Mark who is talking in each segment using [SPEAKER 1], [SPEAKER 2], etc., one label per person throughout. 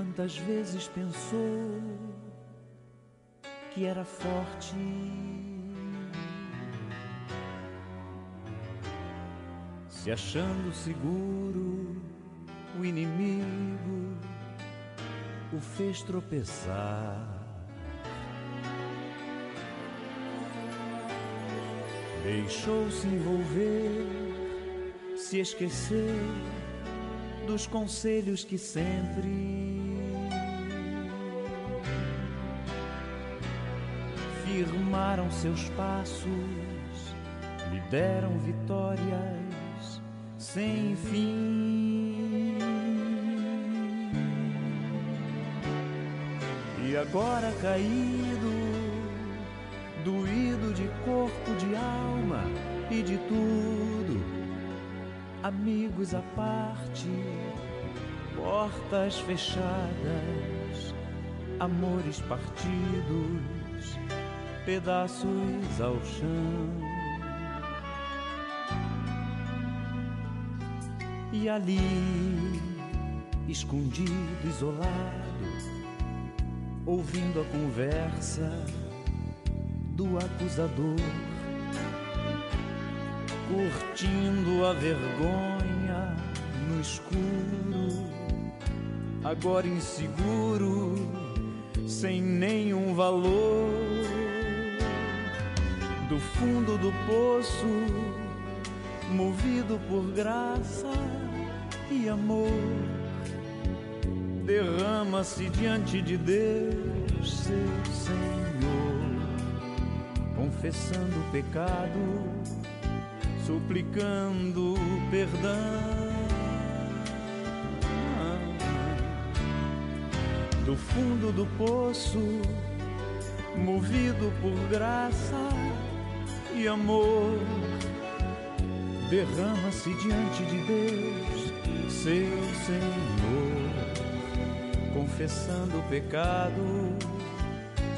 [SPEAKER 1] quantas vezes pensou que era forte. Se achando seguro, o inimigo o fez tropeçar. Deixou-se envolver, se esquecer dos conselhos que sempre seus passos, lhe deram vitórias sem fim. E agora caído, doído de corpo, de alma e de tudo amigos à parte, portas fechadas, amores partidos, pedaços ao chão. E ali, escondido, isolado, ouvindo a conversa do acusador curtindo a vergonha no escuro, agora inseguro, sem nenhum valor. Do fundo do poço, movido por graça e amor, derrama-se diante de Deus, seu Senhor, confessando o pecado suplicando perdão. Do fundo do poço, movido por graça amor, derrama-se diante de Deus, seu Senhor, confessando o pecado,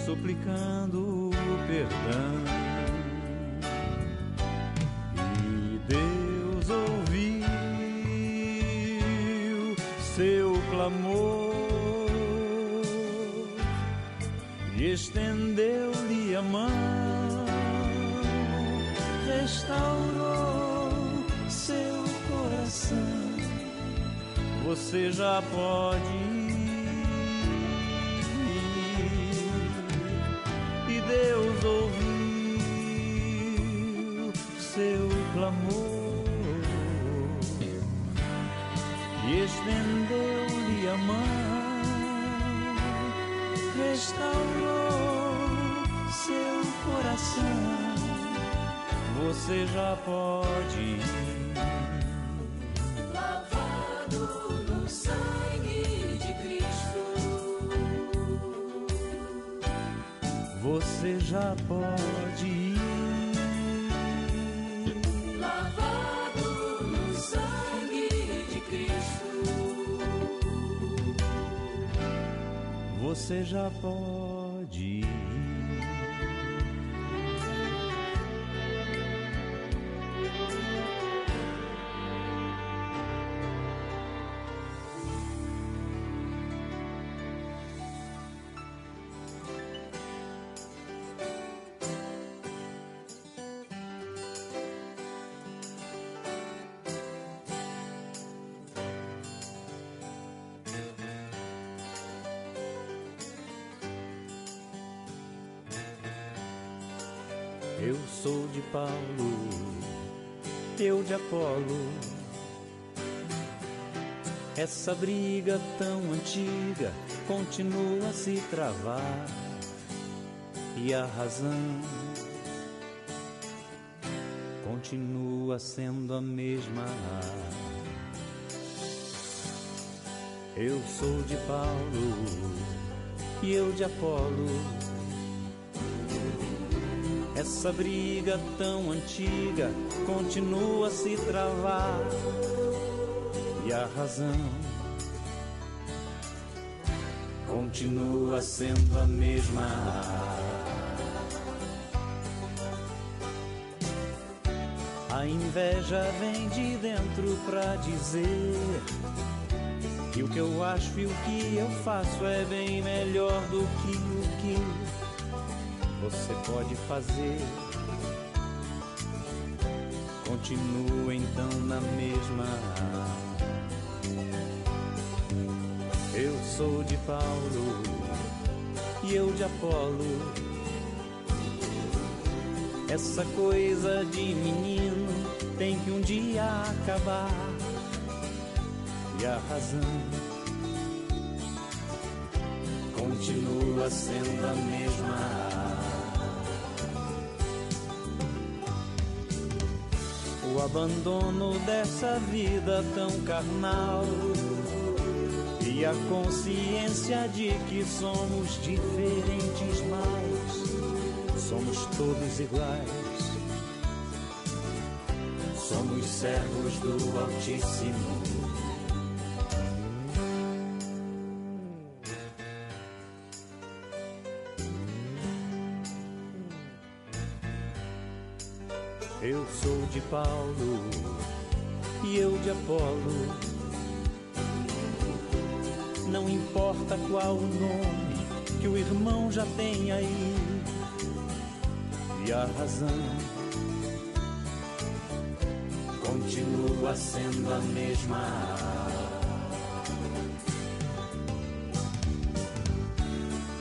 [SPEAKER 1] suplicando perdão. Você já pode ir e Deus ouviu seu clamor e estendeu-lhe a mão, restaurou seu coração. Você já pode ir. Você já sou de Paulo, eu de Apolo. Essa briga tão antiga continua a se travar. E a razão continua sendo a mesma. Eu sou de Paulo e eu de Apolo. Essa briga tão antiga continua a se travar. E a razão continua sendo a mesma. A inveja vem de dentro pra dizer que o que eu acho e o que eu faço é bem melhor do que o que você pode fazer. Continua então na mesma. Eu sou de Paulo e eu de Apolo. Essa coisa de menino tem que um dia acabar. E a razão continua sendo a mesma. O abandono dessa vida tão carnal e a consciência de que somos diferentes, mas somos todos iguais. Somos servos do Altíssimo. Eu sou de Paulo e eu de Apolo. Não importa qual o nome que o irmão já tem aí. E a razão continua sendo a mesma.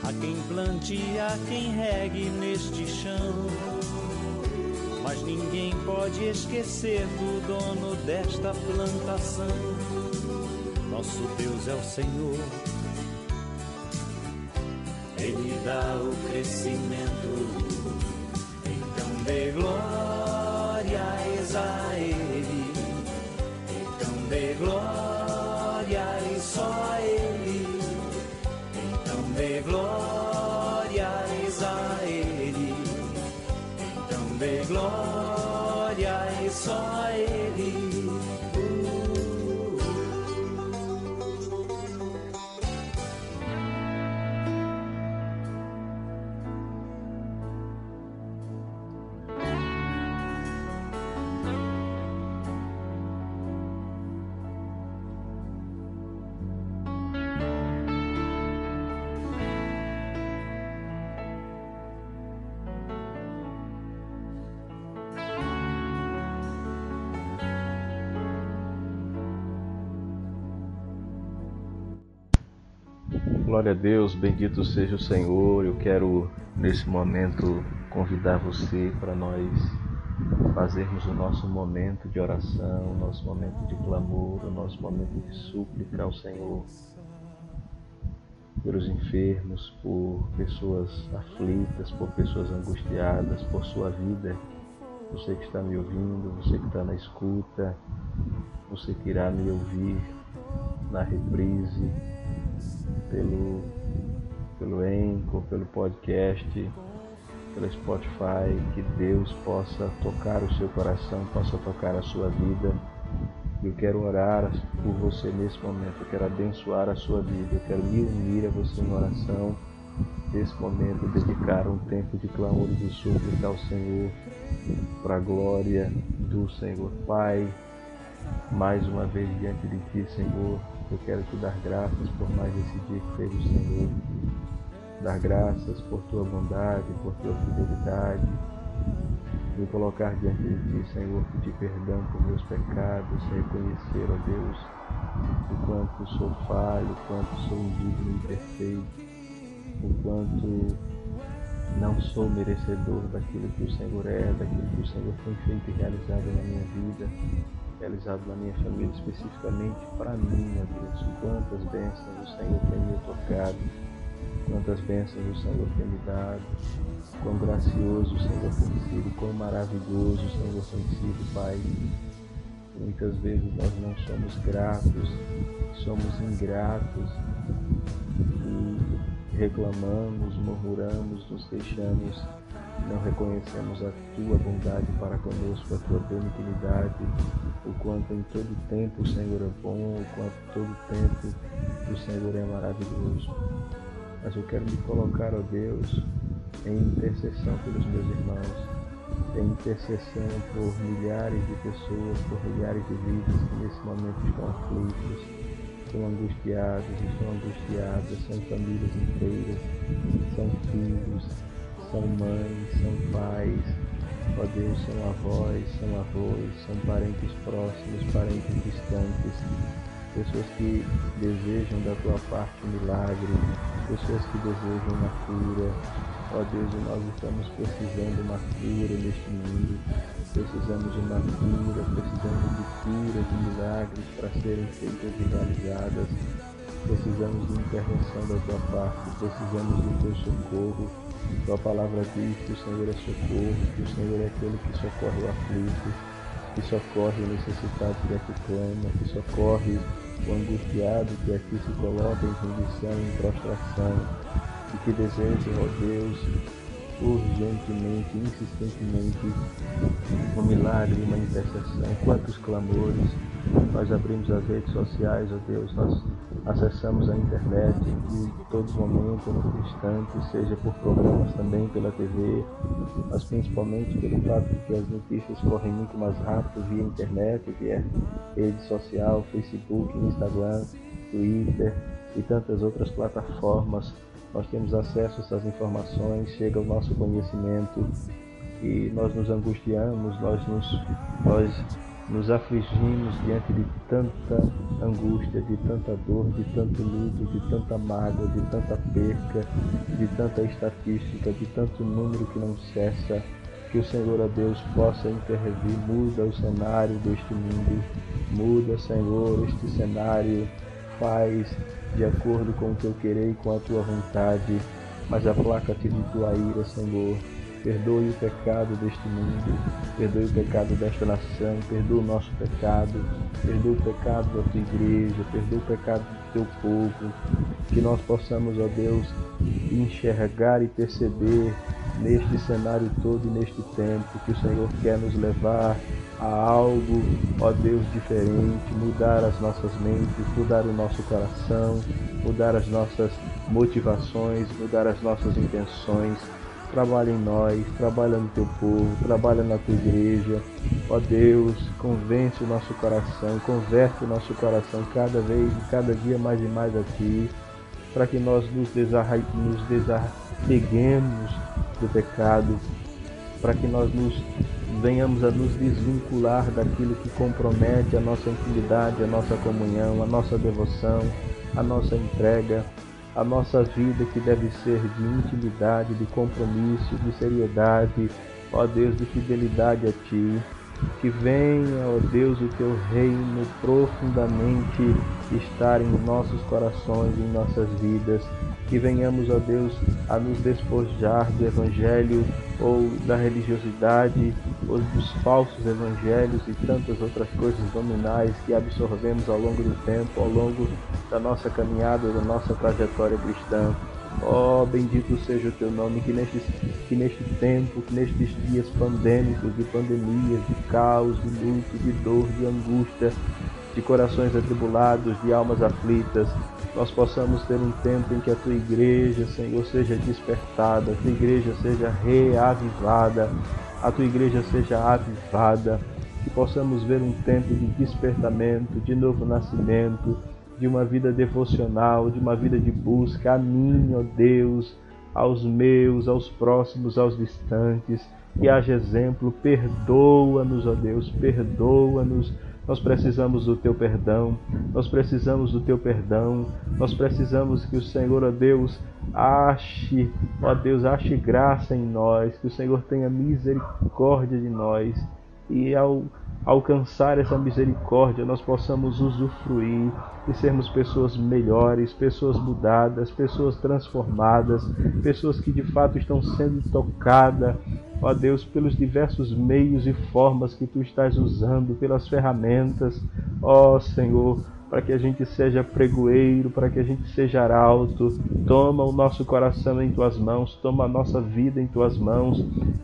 [SPEAKER 1] Há quem plante, há quem regue neste chão. Ninguém pode esquecer do dono desta plantação. Nosso Deus é o Senhor. Ele dá o crescimento.
[SPEAKER 2] Glória a Deus, bendito seja o Senhor. Eu quero nesse momento convidar você para nós fazermos o nosso momento de oração, o nosso momento de clamor, o nosso momento de súplica ao Senhor. Pelos enfermos, por pessoas aflitas, por pessoas angustiadas, por sua vida. Você que está me ouvindo, você que está na escuta, você que irá me ouvir na reprise, pelo, pelo Anchor, pelo podcast, pelo Spotify, que Deus possa tocar o seu coração, possa tocar a sua vida. Eu quero orar por você nesse momento, eu quero abençoar a sua vida, eu quero me unir a você em oração. Nesse momento, dedicar um tempo de clamor e de súplica ao Senhor, para a glória do Senhor. Pai, mais uma vez diante de Ti, Senhor, eu quero te dar graças por mais esse dia que fez o Senhor. Dar graças por tua bondade, por tua fidelidade. Me colocar diante de ti, Senhor, pedir perdão por meus pecados, reconhecer, ó Deus, o quanto sou falho, o quanto sou indigno e imperfeito, o quanto não sou merecedor daquilo que o Senhor é, daquilo que o Senhor tem feito e realizado na minha vida, realizado na minha família, especificamente para mim, meu Deus. Quantas bênçãos o Senhor tem me tocado, quantas bênçãos o Senhor tem me dado, quão gracioso o Senhor tem sido, quão maravilhoso o Senhor tem sido, Pai. Muitas vezes nós não somos gratos, somos ingratos e reclamamos, murmuramos, nos queixamos, não reconhecemos a tua bondade para conosco, a tua benignidade, o quanto em todo tempo o Senhor é bom, o quanto todo tempo o Senhor é maravilhoso. Mas eu quero me colocar, ó Deus, em intercessão pelos meus irmãos, em intercessão por milhares de pessoas, por milhares de vidas que nesse momento estão aflitos, estão angustiados, estão angustiadas, são famílias inteiras, são filhos, são mães, são pais, ó Deus, são avós, são avós, são parentes próximos, parentes distantes, pessoas que desejam da tua parte um milagre, pessoas que desejam uma cura, Ó Deus, nós estamos precisando de uma cura neste mundo, precisamos de uma cura, precisamos de cura, de milagres para serem feitas e realizadas. Precisamos de intervenção da tua parte, precisamos do teu socorro. Tua palavra diz que o Senhor é socorro, que o Senhor é aquele que socorre o aflito, que socorre o necessitado que aqui clama, que socorre o angustiado que aqui se coloca em condição, em prostração e que desejam, ó Deus, urgentemente, insistentemente, um milagre, uma intercessão. Quantos clamores nós abrimos as redes sociais, ó Deus, nós acessamos a internet em todo momento, no instante, seja por programas também, pela TV, mas principalmente pelo fato de que as notícias correm muito mais rápido via internet, via rede social, Facebook, Instagram, Twitter e tantas outras plataformas nós temos acesso a essas informações, chega ao nosso conhecimento e nós nos angustiamos, nós nos, nós nos afligimos diante de tanta angústia, de tanta dor, de tanto luto, de tanta mágoa, de tanta perca, de tanta estatística, de tanto número que não cessa. Que o Senhor, a Deus, possa intervir, muda o cenário deste mundo, muda, Senhor, este cenário, faz de acordo com o teu querer e com a tua vontade, mas aplaca-te de tua ira, Senhor. Perdoe o pecado deste mundo, perdoe o pecado desta nação, perdoe o nosso pecado, perdoe o pecado da tua igreja, perdoe o pecado do teu povo, que nós possamos, ó Deus, enxergar e perceber neste cenário todo e neste tempo que o Senhor quer nos levar a algo, ó Deus, diferente, mudar as nossas mentes, mudar o nosso coração, mudar as nossas motivações, mudar as nossas intenções. Trabalha em nós, trabalha no teu povo, trabalha na tua igreja. Ó Deus, convence o nosso coração, converte o nosso coração cada vez, cada dia mais e mais a ti, para que nós nos, desarra... nos desarreguemos do pecado, para que nós nos venhamos a nos desvincular daquilo que compromete a nossa intimidade, a nossa comunhão, a nossa devoção, a nossa entrega, a nossa vida que deve ser de intimidade, de compromisso, de seriedade, ó Deus, de fidelidade a Ti. Que venha, ó Deus, o Teu reino profundamente estar em nossos corações, em nossas vidas que venhamos, ó Deus, a nos despojar do Evangelho ou da religiosidade ou dos falsos evangelhos e tantas outras coisas nominais que absorvemos ao longo do tempo, ao longo da nossa caminhada, da nossa trajetória cristã. Ó, oh, bendito seja o teu nome, que neste, que neste tempo, que nestes dias pandêmicos, de pandemias, de caos, de luto, de dor, de angústia, de corações atribulados, de almas aflitas, nós possamos ter um tempo em que a tua igreja, Senhor, seja despertada, a tua igreja seja reavivada, a tua igreja seja avivada, que possamos ver um tempo de despertamento, de novo nascimento, de uma vida devocional, de uma vida de busca a mim, ó Deus, aos meus, aos próximos, aos distantes, que haja exemplo. Perdoa-nos, ó Deus, perdoa-nos. Nós precisamos do teu perdão, nós precisamos do teu perdão, nós precisamos que o Senhor, ó Deus, ache, ó Deus, ache graça em nós, que o Senhor tenha misericórdia de nós. E ao alcançar essa misericórdia nós possamos usufruir e sermos pessoas melhores, pessoas mudadas, pessoas transformadas, pessoas que de fato estão sendo tocadas, ó Deus, pelos diversos meios e formas que tu estás usando, pelas ferramentas, ó Senhor para que a gente seja pregoeiro, para que a gente seja arauto. Toma o nosso coração em tuas mãos, toma a nossa vida em tuas mãos,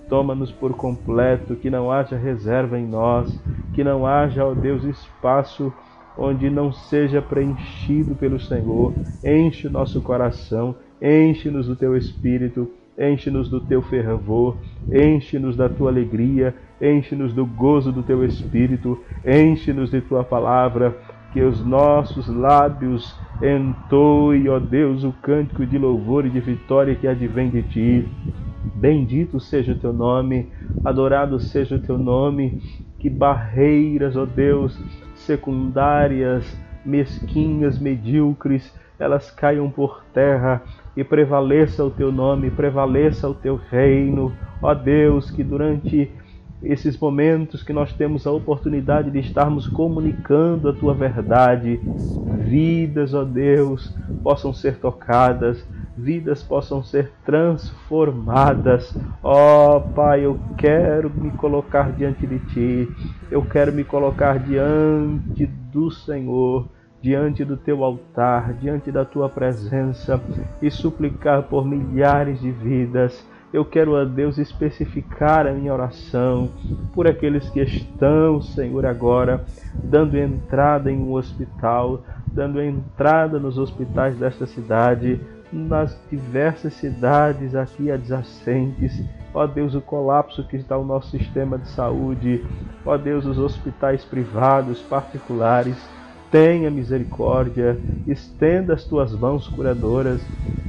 [SPEAKER 2] toma-nos por completo, que não haja reserva em nós, que não haja, ó Deus, espaço onde não seja preenchido pelo Senhor. Enche o nosso coração, enche-nos do teu espírito, enche-nos do teu fervor, enche-nos da tua alegria, enche-nos do gozo do teu espírito, enche-nos de tua palavra que os nossos lábios entoem, ó Deus, o cântico de louvor e de vitória que advém de ti. Bendito seja o teu nome, adorado seja o teu nome, que barreiras, ó Deus, secundárias, mesquinhas, medíocres, elas caiam por terra e prevaleça o teu nome, prevaleça o teu reino. Ó Deus, que durante esses momentos que nós temos a oportunidade de estarmos comunicando a tua verdade, vidas, ó Deus, possam ser tocadas, vidas possam ser transformadas. Ó Pai, eu quero me colocar diante de ti, eu quero me colocar diante do Senhor diante do teu altar, diante da tua presença e suplicar por milhares de vidas eu quero a Deus especificar a minha oração por aqueles que estão, Senhor, agora dando entrada em um hospital, dando entrada nos hospitais desta cidade, nas diversas cidades aqui adjacentes. Ó Deus, o colapso que está o nosso sistema de saúde. Ó Deus, os hospitais privados, particulares tenha misericórdia, estenda as tuas mãos curadoras,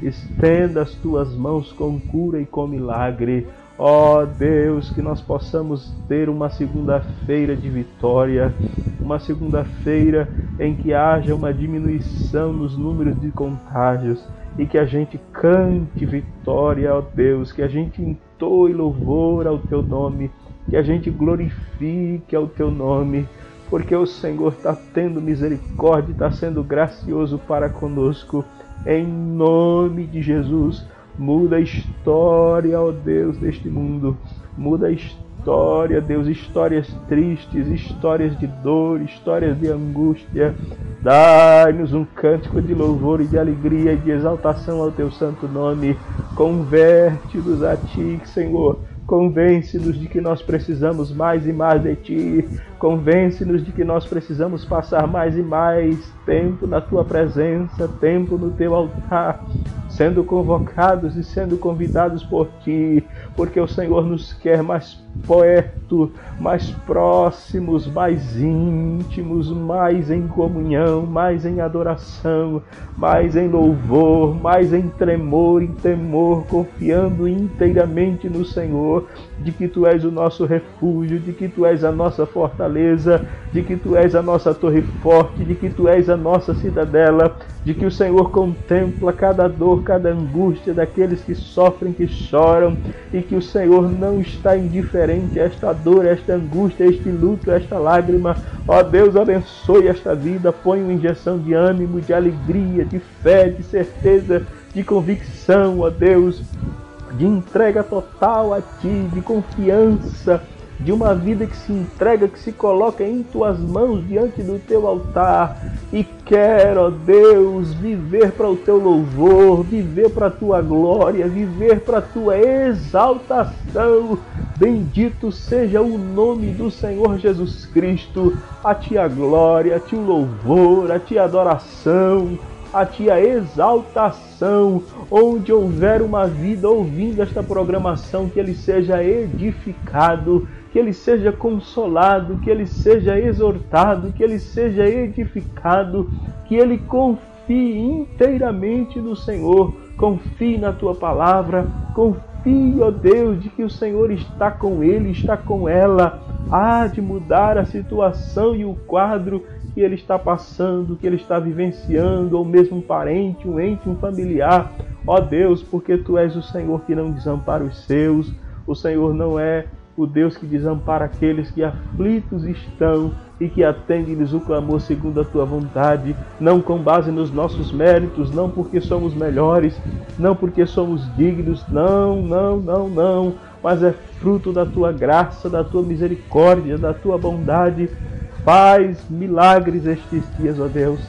[SPEAKER 2] estenda as tuas mãos com cura e com milagre. Ó oh Deus, que nós possamos ter uma segunda-feira de vitória, uma segunda-feira em que haja uma diminuição nos números de contágios e que a gente cante vitória, ó Deus, que a gente entoe louvor ao teu nome, que a gente glorifique ao teu nome porque o Senhor está tendo misericórdia, está sendo gracioso para conosco. Em nome de Jesus, muda a história, ó Deus, deste mundo. Muda a história, Deus, histórias tristes, histórias de dor, histórias de angústia. Dai-nos um cântico de louvor e de alegria e de exaltação ao teu santo nome. Converte-nos a ti, Senhor Convence-nos de que nós precisamos mais e mais de Ti. Convence-nos de que nós precisamos passar mais e mais tempo na Tua presença, tempo no Teu altar, sendo convocados e sendo convidados por Ti, porque o Senhor nos quer mais perto, mais próximos, mais íntimos, mais em comunhão, mais em adoração, mais em louvor, mais em tremor, em temor, confiando inteiramente no Senhor, de que Tu és o nosso refúgio, de que Tu és a nossa fortaleza, de que Tu és a nossa torre forte, de que Tu és a nossa cidadela, de que o Senhor contempla cada dor, cada angústia daqueles que sofrem, que choram, e que o Senhor não está indiferente a esta dor, a esta angústia, a este luto, a esta lágrima. Ó Deus, abençoe esta vida, põe uma injeção de ânimo, de alegria, de fé, de certeza, de convicção, ó Deus, de entrega total a Ti, de confiança de uma vida que se entrega, que se coloca em tuas mãos diante do teu altar e quero, ó Deus, viver para o teu louvor, viver para a tua glória, viver para a tua exaltação. Bendito seja o nome do Senhor Jesus Cristo. A ti a glória, a ti o louvor, a ti a adoração a ti a exaltação, onde houver uma vida ouvindo esta programação, que ele seja edificado, que ele seja consolado, que ele seja exortado, que ele seja edificado, que ele confie inteiramente no Senhor, confie na tua palavra, confie, ó Deus, de que o Senhor está com ele, está com ela. Há de mudar a situação e o quadro que ele está passando, que ele está vivenciando, ou mesmo um parente, um ente, um familiar. Ó Deus, porque tu és o Senhor que não desampara os seus, o Senhor não é o Deus que desampara aqueles que aflitos estão e que atende-lhes o clamor segundo a tua vontade, não com base nos nossos méritos, não porque somos melhores, não porque somos dignos, não, não, não, não, mas é fruto da tua graça, da tua misericórdia, da tua bondade. Faz milagres estes dias, ó Deus.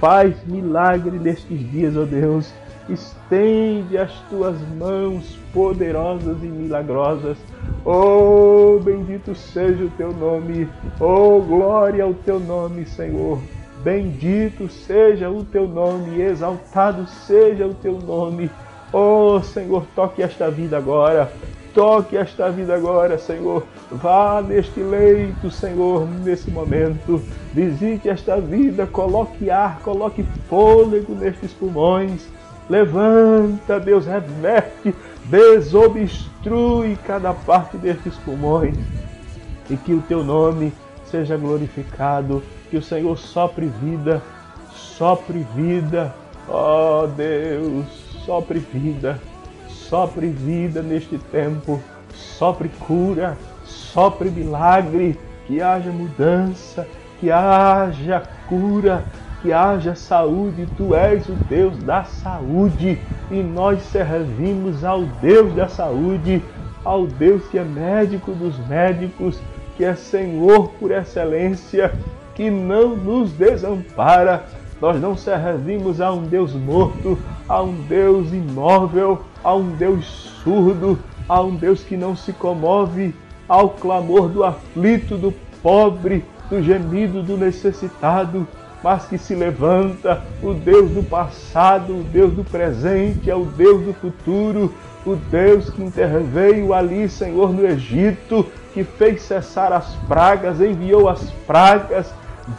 [SPEAKER 2] Faz milagre nestes dias, ó Deus. Estende as tuas mãos poderosas e milagrosas. Oh, bendito seja o teu nome. Oh, glória ao teu nome, Senhor. Bendito seja o teu nome, exaltado seja o teu nome. Oh, Senhor, toque esta vida agora. Toque esta vida agora, Senhor. Vá neste leito, Senhor, nesse momento. Visite esta vida, coloque ar, coloque fôlego nestes pulmões. Levanta, Deus, reverte, desobstrui cada parte destes pulmões e que o teu nome seja glorificado, que o Senhor sopre vida, sopre vida, ó oh, Deus, sopre vida, sopre vida neste tempo, sopre cura, sopre milagre, que haja mudança, que haja cura, que haja saúde, tu és o Deus da saúde e nós servimos ao Deus da saúde, ao Deus que é médico dos médicos, que é Senhor por excelência, que não nos desampara. Nós não servimos a um Deus morto, a um Deus imóvel, a um Deus surdo, a um Deus que não se comove ao clamor do aflito, do pobre, do gemido do necessitado mas que se levanta o Deus do passado, o Deus do presente, é o Deus do futuro, o Deus que interveio ali, Senhor, no Egito, que fez cessar as pragas, enviou as pragas,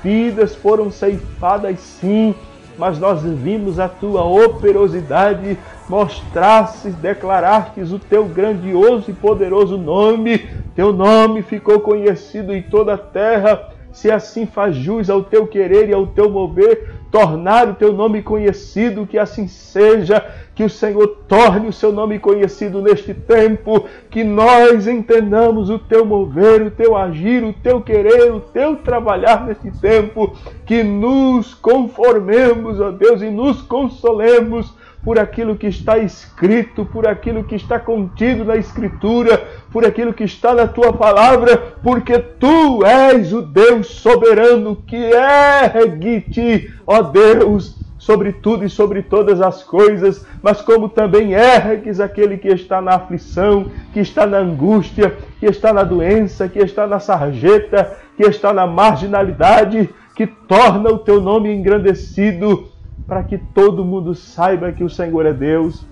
[SPEAKER 2] vidas foram ceifadas sim, mas nós vimos a tua operosidade, mostrastes, declarastes o teu grandioso e poderoso nome, teu nome ficou conhecido em toda a terra. Se assim faz jus ao teu querer e ao teu mover, tornar o teu nome conhecido, que assim seja, que o Senhor torne o seu nome conhecido neste tempo, que nós entendamos o teu mover, o teu agir, o teu querer, o teu trabalhar neste tempo, que nos conformemos, ó Deus, e nos consolemos por aquilo que está escrito, por aquilo que está contido na Escritura, por aquilo que está na tua palavra, porque tu és o Deus soberano que ergue-te, ó Deus, sobre tudo e sobre todas as coisas, mas como também ergues aquele que está na aflição, que está na angústia, que está na doença, que está na sarjeta, que está na marginalidade, que torna o teu nome engrandecido para que todo mundo saiba que o Senhor é Deus,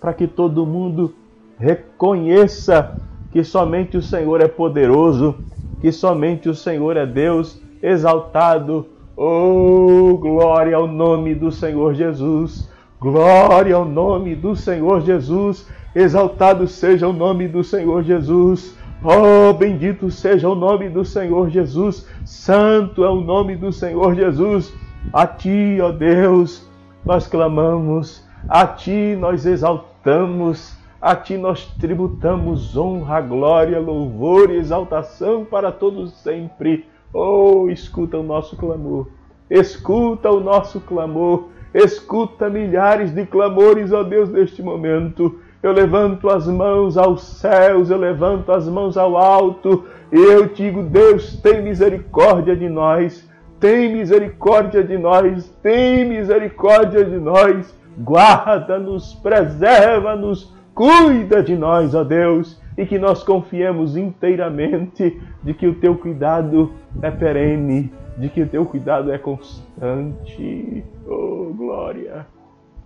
[SPEAKER 2] para que todo mundo reconheça que somente o Senhor é poderoso, que somente o Senhor é Deus exaltado. Oh, glória ao nome do Senhor Jesus! Glória ao nome do Senhor Jesus! Exaltado seja o nome do Senhor Jesus! Oh, bendito seja o nome do Senhor Jesus! Santo é o nome do Senhor Jesus! A ti, ó Deus, nós clamamos, a ti nós exaltamos, a ti nós tributamos honra, glória, louvor e exaltação para todos sempre. Oh, escuta o nosso clamor, escuta o nosso clamor, escuta milhares de clamores, ó Deus, neste momento. Eu levanto as mãos aos céus, eu levanto as mãos ao alto, e eu digo: Deus, tem misericórdia de nós tem misericórdia de nós, tem misericórdia de nós, guarda-nos, preserva-nos, cuida de nós, ó Deus, e que nós confiemos inteiramente de que o teu cuidado é perene, de que o teu cuidado é constante. Oh, glória!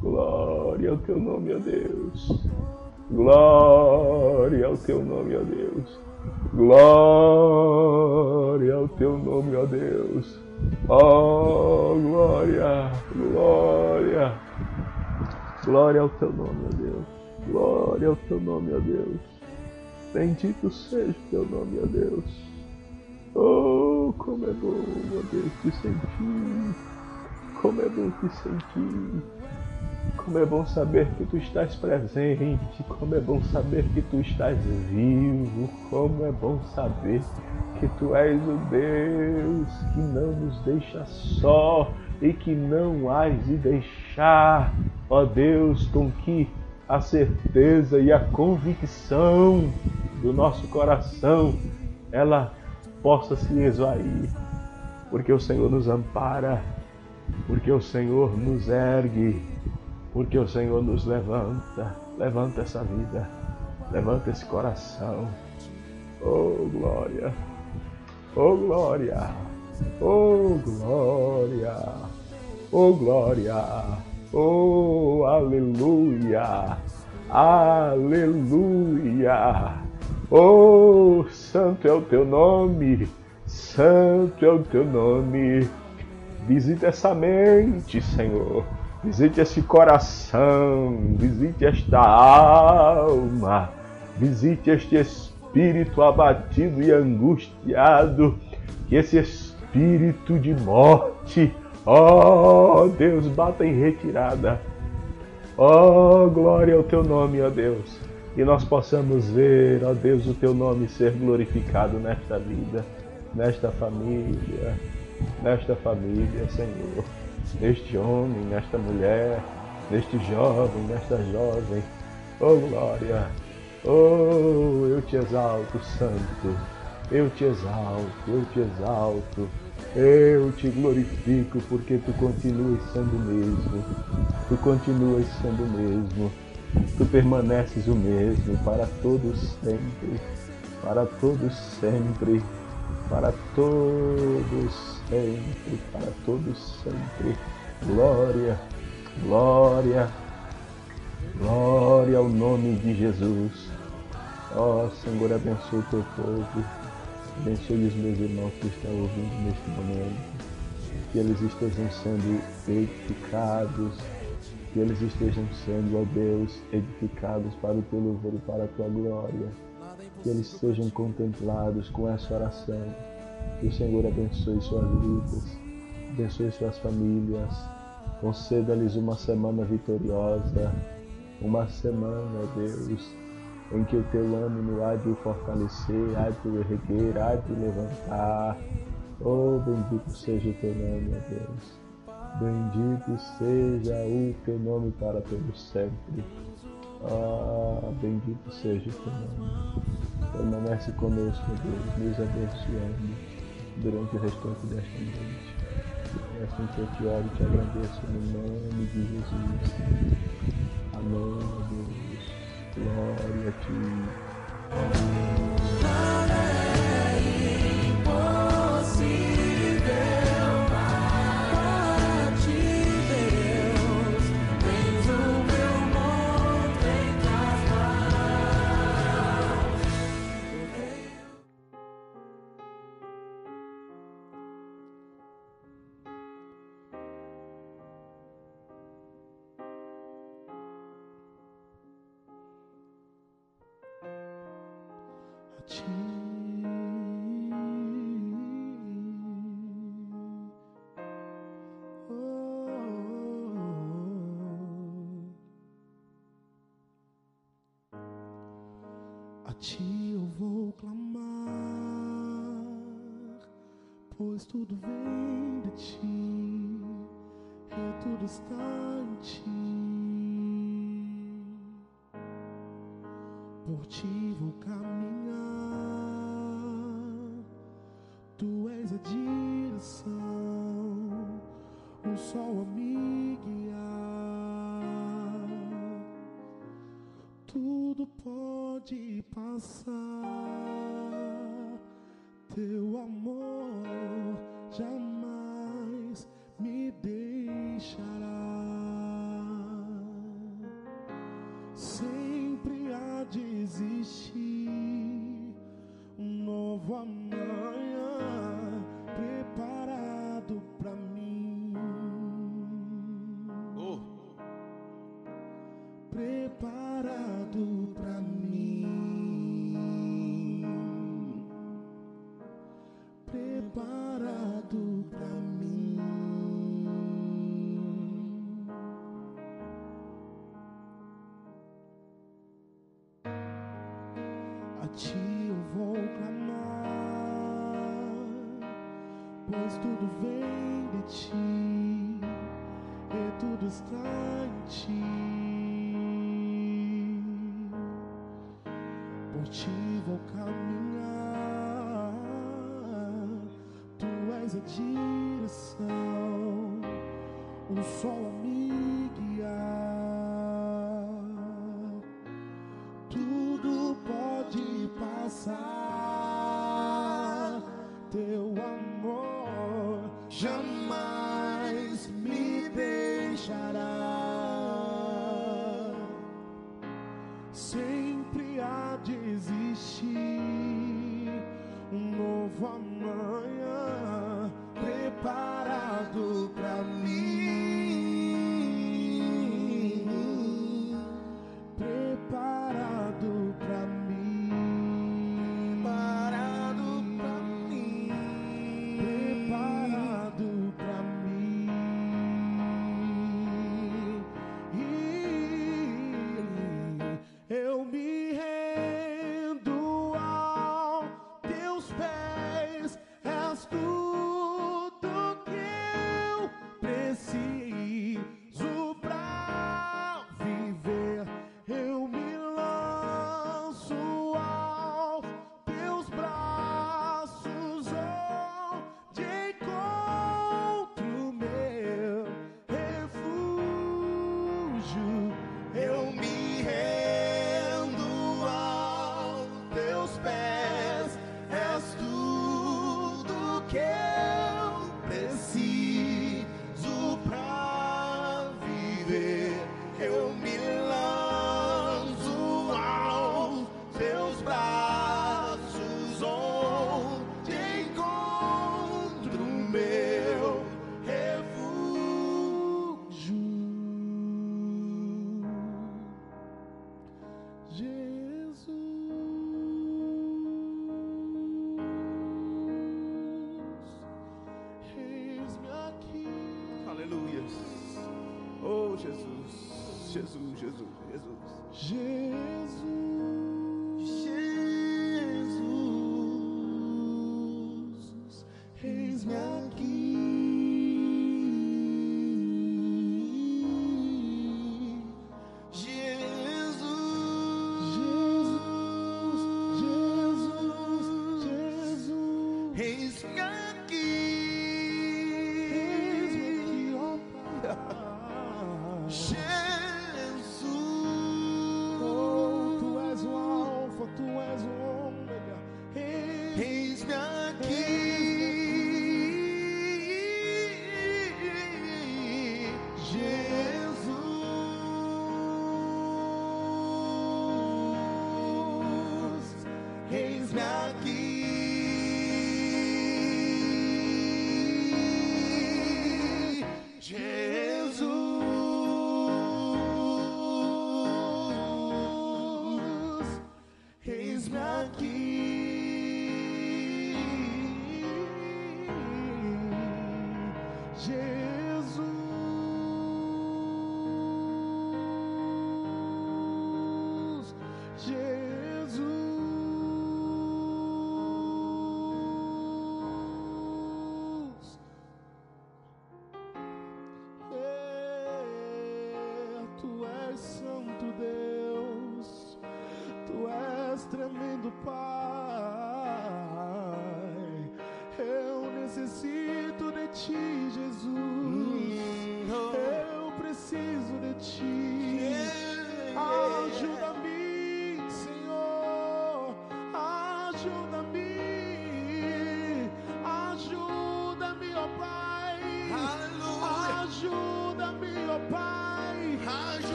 [SPEAKER 2] Glória ao teu nome, ó Deus. Glória ao teu nome, ó Deus. Glória ao teu nome, ó Deus. Oh, glória, glória. Glória ao teu nome, ó Deus. Glória ao teu nome, ó Deus. Bendito seja o teu nome, ó Deus. Oh, como é bom, ó Deus, te sentir. Como é bom te sentir. Como é bom saber que tu estás presente. Como é bom saber que tu estás vivo. Como é bom saber que tu és o Deus que não nos deixa só e que não hás de deixar, ó Deus, com que a certeza e a convicção do nosso coração ela possa se esvair, porque o Senhor nos ampara, porque o Senhor nos ergue, porque o Senhor nos levanta, levanta essa vida, levanta esse coração. Oh glória, oh glória, oh glória, oh glória, oh aleluia, aleluia. Oh, santo é o teu nome, santo é o teu nome. Visita essa mente, Senhor. Visite esse coração, visite esta alma, visite este espírito abatido e angustiado, que esse espírito de morte, oh, Deus, bata em retirada. Oh, glória ao teu nome, ó Deus e nós possamos ver, ó Deus, o teu nome ser glorificado nesta vida, nesta família, nesta família, Senhor, neste homem, nesta mulher, neste jovem, nesta jovem. Oh glória! Oh, eu te exalto, Santo. Eu te exalto, eu te exalto. Eu te glorifico porque tu continuas sendo o mesmo. Tu continuas sendo o mesmo tu permaneces o mesmo para todos sempre, para todos sempre, para todos sempre, para todos sempre. Glória, glória, glória ao nome de Jesus. Ó oh, Senhor, abençoe o teu povo, abençoe os meus irmãos que estão ouvindo neste momento, que eles estejam sendo edificados que eles estejam sendo, ó Deus, edificados para o teu louvor e para a tua glória. Que eles sejam contemplados com essa oração. Que o Senhor abençoe suas vidas, abençoe suas famílias, conceda-lhes uma semana vitoriosa, uma semana, Deus, em que o teu ânimo há de fortalecer, há de erguer, há de levantar. Oh, bendito seja o teu nome, ó Deus. Bendito seja o teu nome para todo sempre. Ah, bendito seja o teu nome. Permanece conosco, Deus, nos abençoando durante o restante desta noite. É assim que eu te oro e te agradeço no nome de Jesus. Amém, Deus. Glória a ti.
[SPEAKER 3] Passar, teu amor. Jamais Jesus,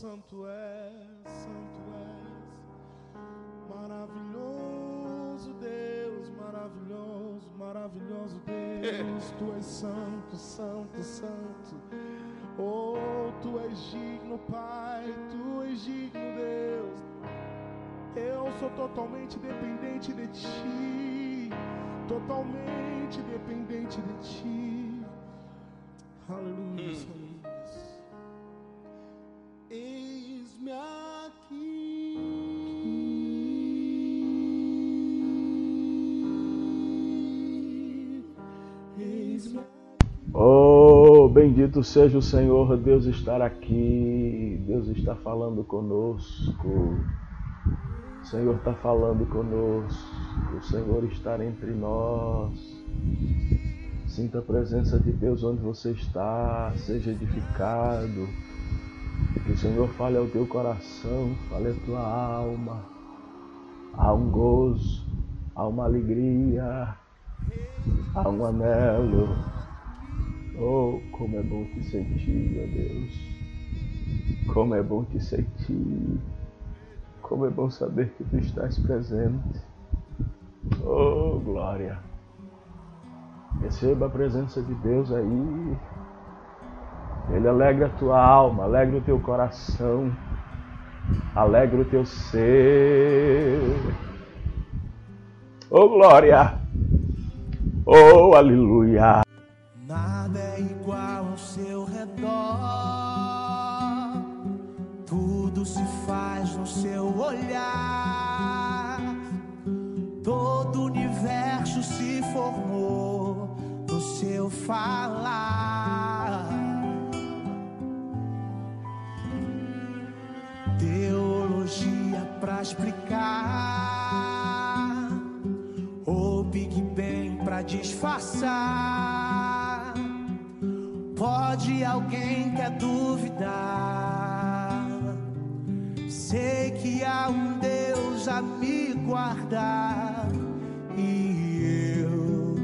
[SPEAKER 3] santo és, santo és. Maravilhoso Deus, maravilhoso, maravilhoso Deus. Tu és santo, santo, santo. Oh, tu és digno, Pai, tu és digno, Deus. Eu sou totalmente dependente de ti, totalmente dependente de ti. Aleluia, aleluia. Eis-me
[SPEAKER 2] bendito seja o Senhor, Deus estar aqui, Deus está falando conosco, o Senhor está falando conosco, o Senhor está entre nós. Sinta a presença de Deus onde você está, seja edificado, que o Senhor fale ao teu coração, fale à tua alma. Há um gozo, há uma alegria, há um anelo. Oh, como é bom te sentir, ó Deus. Como é bom te sentir. Como é bom saber que tu estás presente. Oh, glória. Receba a presença de Deus aí. Ele alegra a tua alma, alegra o teu coração, alegra o teu ser. Oh, glória. Oh, aleluia.
[SPEAKER 4] Igual ao seu redor. Tudo se faz no seu olhar. Todo o universo se formou no seu falar. Teologia pra explicar. Ou Big Bang pra disfarçar. Pode alguém quer duvidar? Sei que há um Deus a me guardar e eu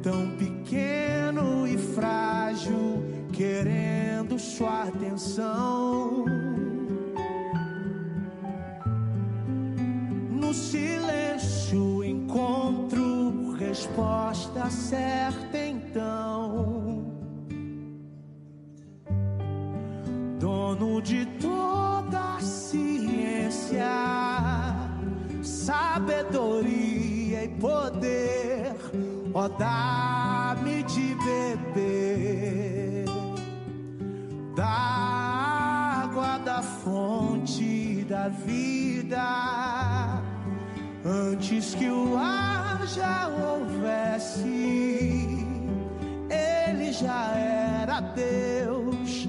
[SPEAKER 4] tão pequeno e frágil querendo sua atenção. No silêncio encontro resposta certa então. Dono de toda ciência, sabedoria e poder, ó dá-me de beber da água da fonte da vida. Antes que o ar já houvesse, ele já era Deus,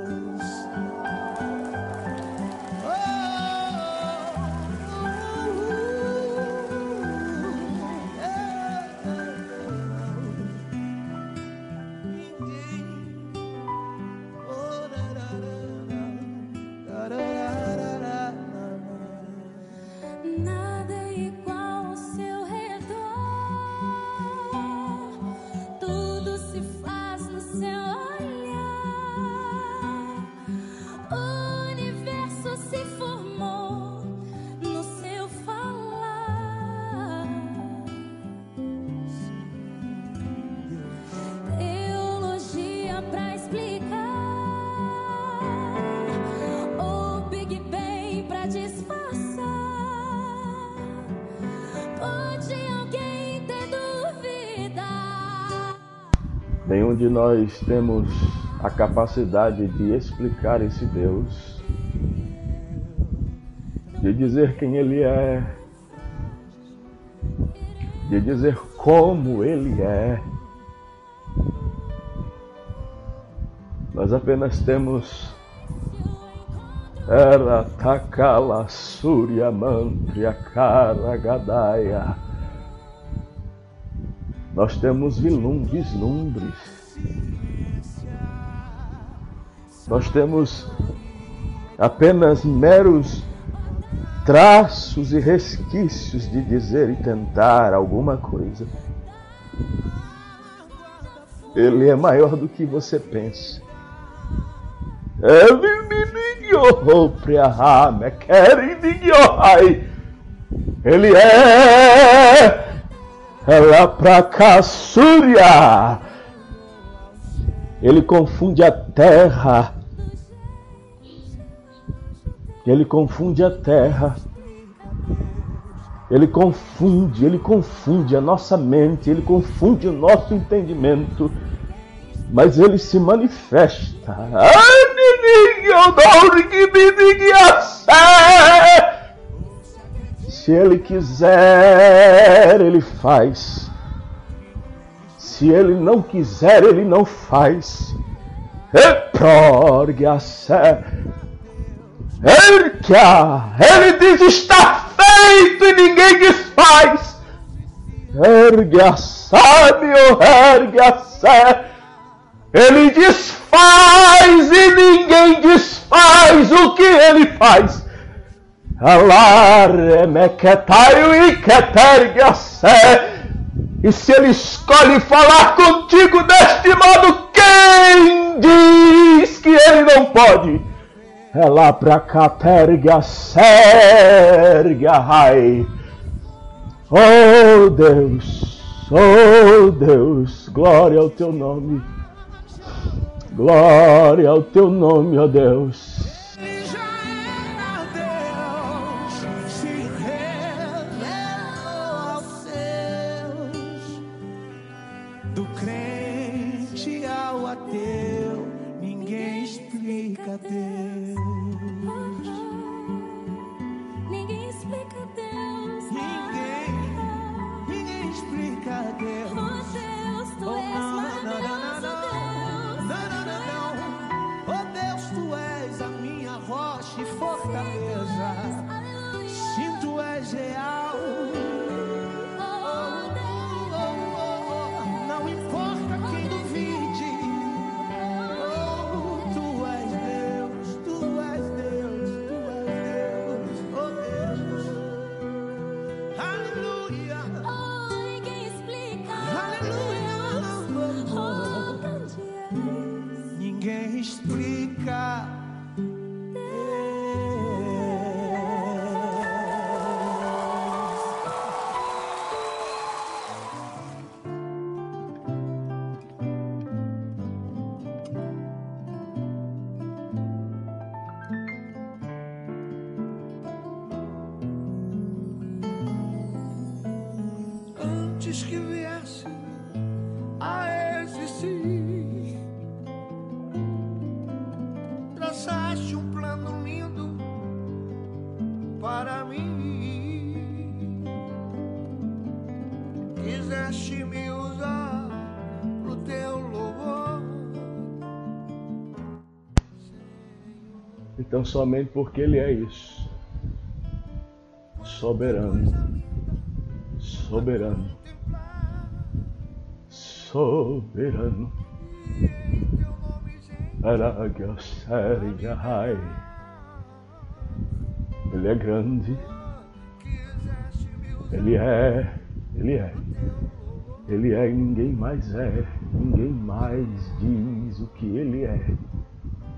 [SPEAKER 2] Nenhum de nós temos a capacidade de explicar esse Deus, de dizer quem Ele é, de dizer como Ele é. Nós apenas temos Era Takala Surya Mantria Karagadaia. Nós temos vislumbres. Nós temos apenas meros traços e resquícios de dizer e tentar alguma coisa. Ele é maior do que você pensa. Ele me Ele é ela pra caçúria. Ele confunde a terra. Ele confunde a terra. Ele confunde, ele confunde a nossa mente, ele confunde o nosso entendimento. Mas ele se manifesta. Se ele quiser, ele faz. Se ele não quiser, ele não faz. Ele diz está feito e ninguém desfaz. Ergue a sábio, ergue a sé. Ele desfaz e ninguém desfaz o que ele faz. E se ele escolhe falar contigo deste modo, quem diz que ele não pode? É lá pra cá, terga, serga, rai. Oh Deus, oh Deus, glória ao teu nome. Glória ao teu nome, ó oh Deus. Então, somente porque Ele é isso. Soberano. Soberano. Soberano. Ele é grande. Ele é. Ele é. Ele é ninguém mais é. Ninguém mais diz o que ele é.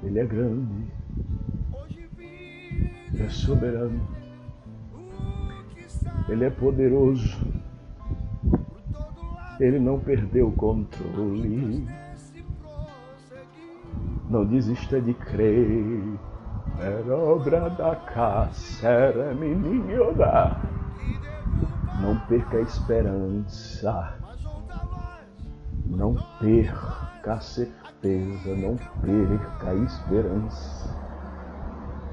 [SPEAKER 2] Ele é grande é soberano, Ele é poderoso, Ele não perdeu o controle. Não desista de crer, era obra da casa, era menino da. Não perca a esperança, não perca a certeza, não perca a esperança.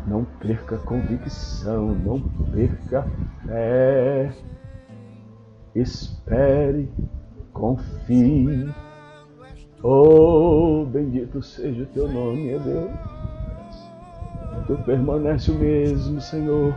[SPEAKER 2] Não perca convicção, não perca fé. Espere, confie. Oh, bendito seja o teu nome, meu Deus. Tu permanece o mesmo, Senhor.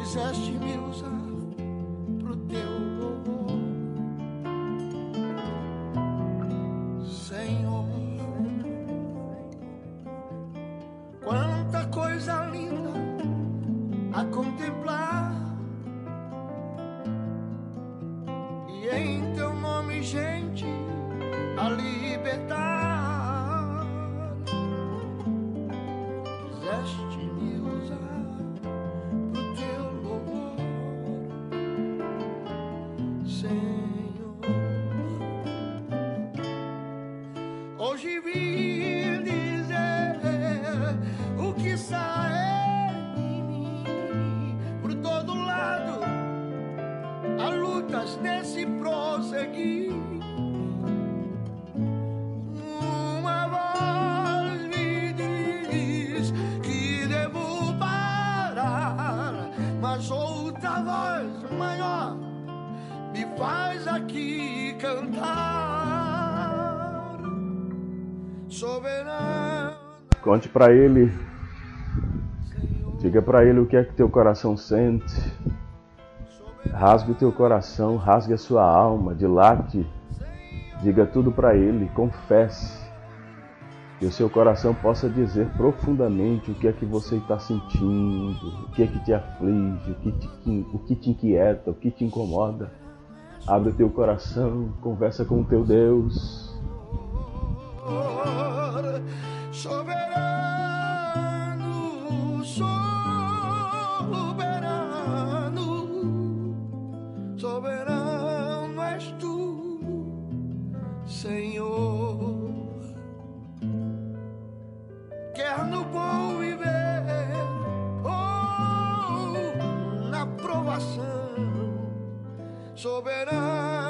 [SPEAKER 4] Quiseste me usar
[SPEAKER 2] Conte para ele. Diga para ele o que é que teu coração sente. Rasgue o teu coração, rasgue a sua alma, dilate. Diga tudo para ele, confesse. Que o seu coração possa dizer profundamente o que é que você está sentindo, o que é que te aflige, o que te, o que te inquieta, o que te incomoda. Abre o teu coração, conversa com o teu Deus.
[SPEAKER 4] Soberano, soberano, soberano és tu, Senhor. Quer no bom viver ou na provação, soberano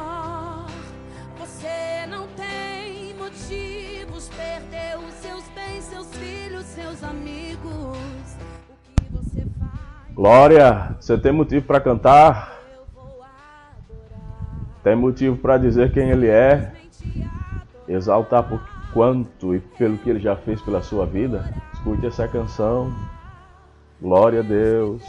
[SPEAKER 2] Glória, você tem motivo para cantar? Tem motivo para dizer quem ele é? Exaltar por quanto e pelo que ele já fez pela sua vida? Escute essa canção. Glória a Deus.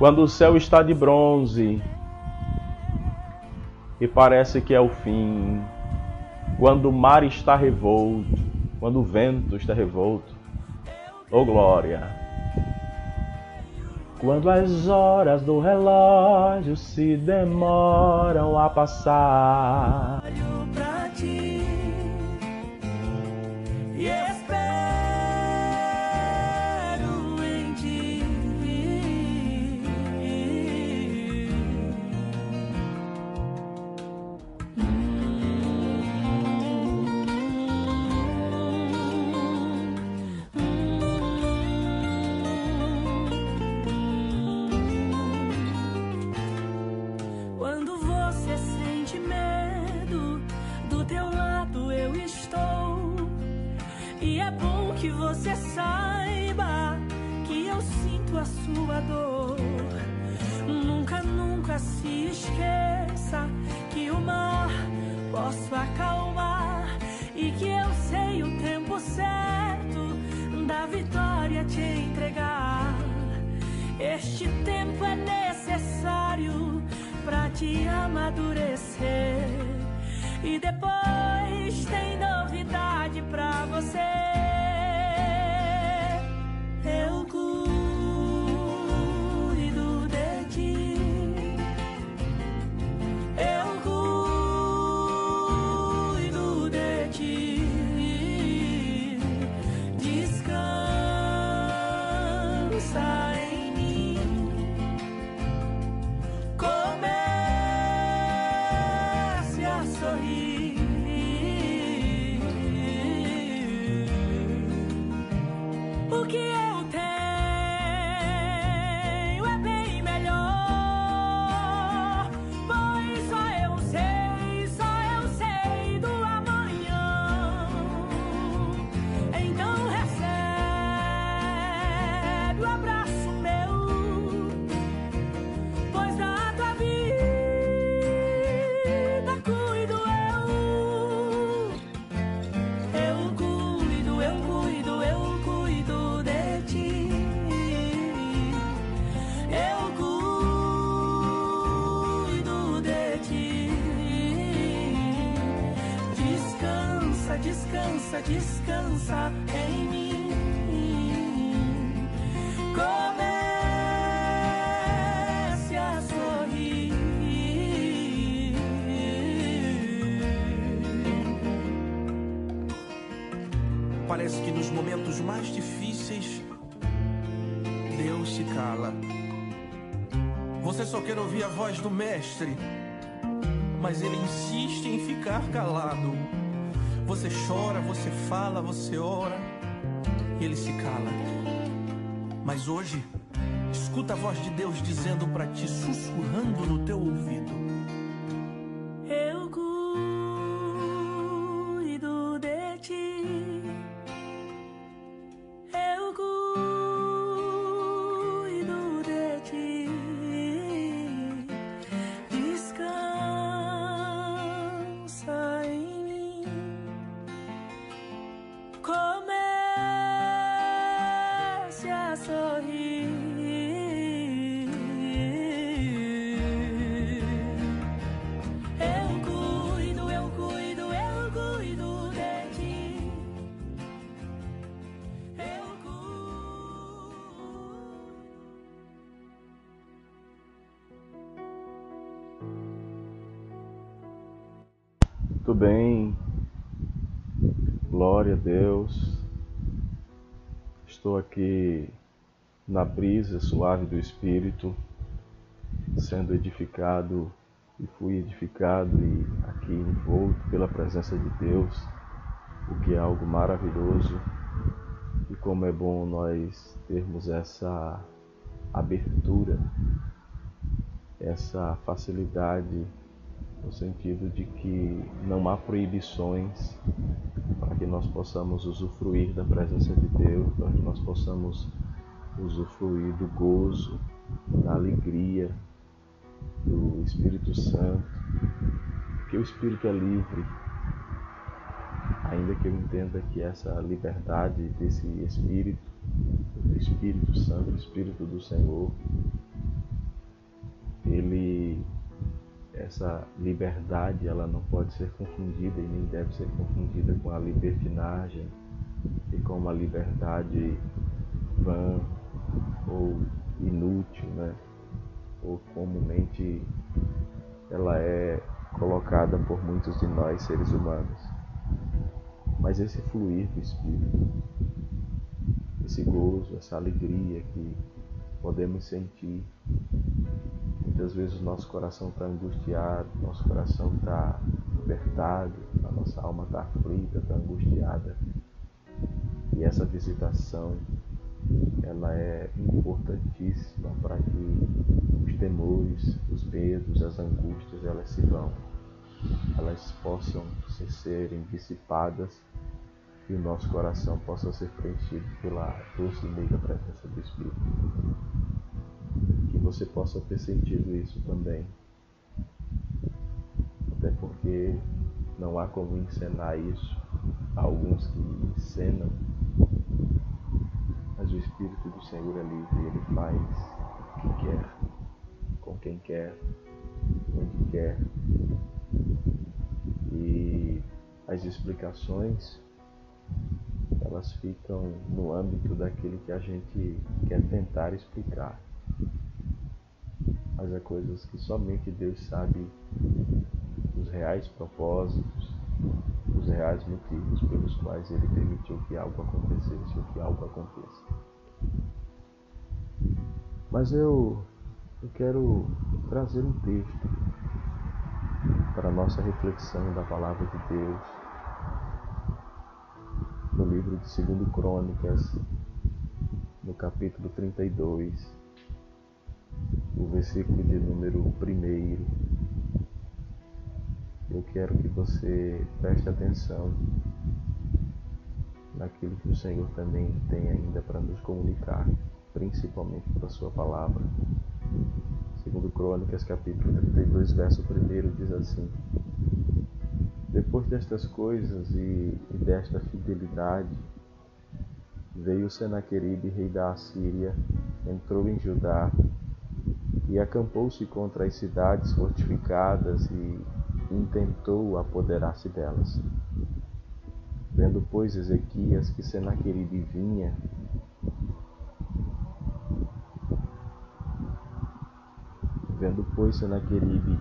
[SPEAKER 5] Quando o céu está de bronze e parece que é o fim, quando o mar
[SPEAKER 2] está revolto, quando o vento está revolto, oh glória! Quando as horas do relógio se demoram a passar
[SPEAKER 5] posso acalmar e que eu sei o tempo certo da vitória te entregar. Este tempo é necessário para te amadurecer. E depois tem novidade para você. Parece que nos momentos mais difíceis, Deus se cala. Você só quer ouvir a voz do Mestre, mas ele insiste em ficar calado. Você chora, você fala, você ora, e ele se cala. Mas hoje, escuta a voz de Deus dizendo para ti, sussurrando no teu ouvido:
[SPEAKER 2] Estou aqui na brisa suave do Espírito, sendo edificado e fui edificado e aqui envolto pela presença de Deus, o que é algo maravilhoso. E como é bom nós termos essa abertura, essa facilidade no sentido de que não há proibições para que nós possamos usufruir da presença de Deus, para que nós possamos usufruir do gozo, da alegria do Espírito Santo, porque o Espírito é livre, ainda que eu entenda que essa liberdade desse Espírito, do Espírito Santo, Espírito do Senhor, ele essa liberdade ela não pode ser confundida e nem deve ser confundida com a libertinagem e com uma liberdade vã ou inútil, né? Ou comumente ela é colocada por muitos de nós seres humanos. Mas esse fluir do Espírito, esse gozo, essa alegria que podemos sentir Muitas vezes o nosso coração está angustiado, nosso coração está apertado, a nossa alma está aflita, está angustiada. E essa visitação, ela é importantíssima para que os temores, os medos, as angústias, elas se vão. Elas possam se serem dissipadas e o nosso coração possa ser preenchido pela doce e meiga presença do Espírito que você possa ter sentido isso também. Até porque não há como encenar isso. Há alguns que encenam, mas o Espírito do Senhor é livre, ele faz o que quer, com quem quer, onde quer. E as explicações elas ficam no âmbito daquilo que a gente quer tentar explicar mas é coisas que somente Deus sabe os reais propósitos, os reais motivos pelos quais Ele permitiu que algo acontecesse ou que algo aconteça. Mas eu, eu quero trazer um texto para a nossa reflexão da palavra de Deus no livro de 2 Crônicas, no capítulo 32 o versículo de número 1. Eu quero que você preste atenção naquilo que o Senhor também tem ainda para nos comunicar, principalmente pela Sua palavra. Segundo Crônicas, capítulo 32, verso 1, diz assim: Depois destas coisas e, e desta fidelidade, veio Senaqueribe, rei da Assíria, entrou em Judá e acampou-se contra as cidades fortificadas e intentou apoderar-se delas. Vendo, pois, Ezequias que Senaqueribe vinha, vendo, pois, Senaqueribe,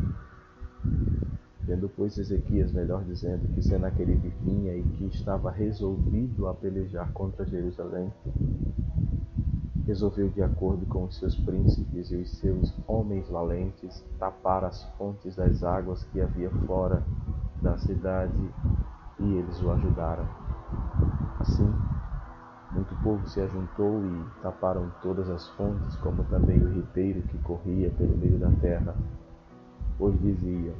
[SPEAKER 2] vendo, pois, Ezequias, melhor dizendo, que Senaqueribe vinha e que estava resolvido a pelejar contra Jerusalém, resolveu, de acordo com os seus príncipes e os seus homens valentes, tapar as fontes das águas que havia fora da cidade e eles o ajudaram. Assim, muito povo se ajuntou e taparam todas as fontes, como também o ribeiro que corria pelo meio da terra. Pois diziam: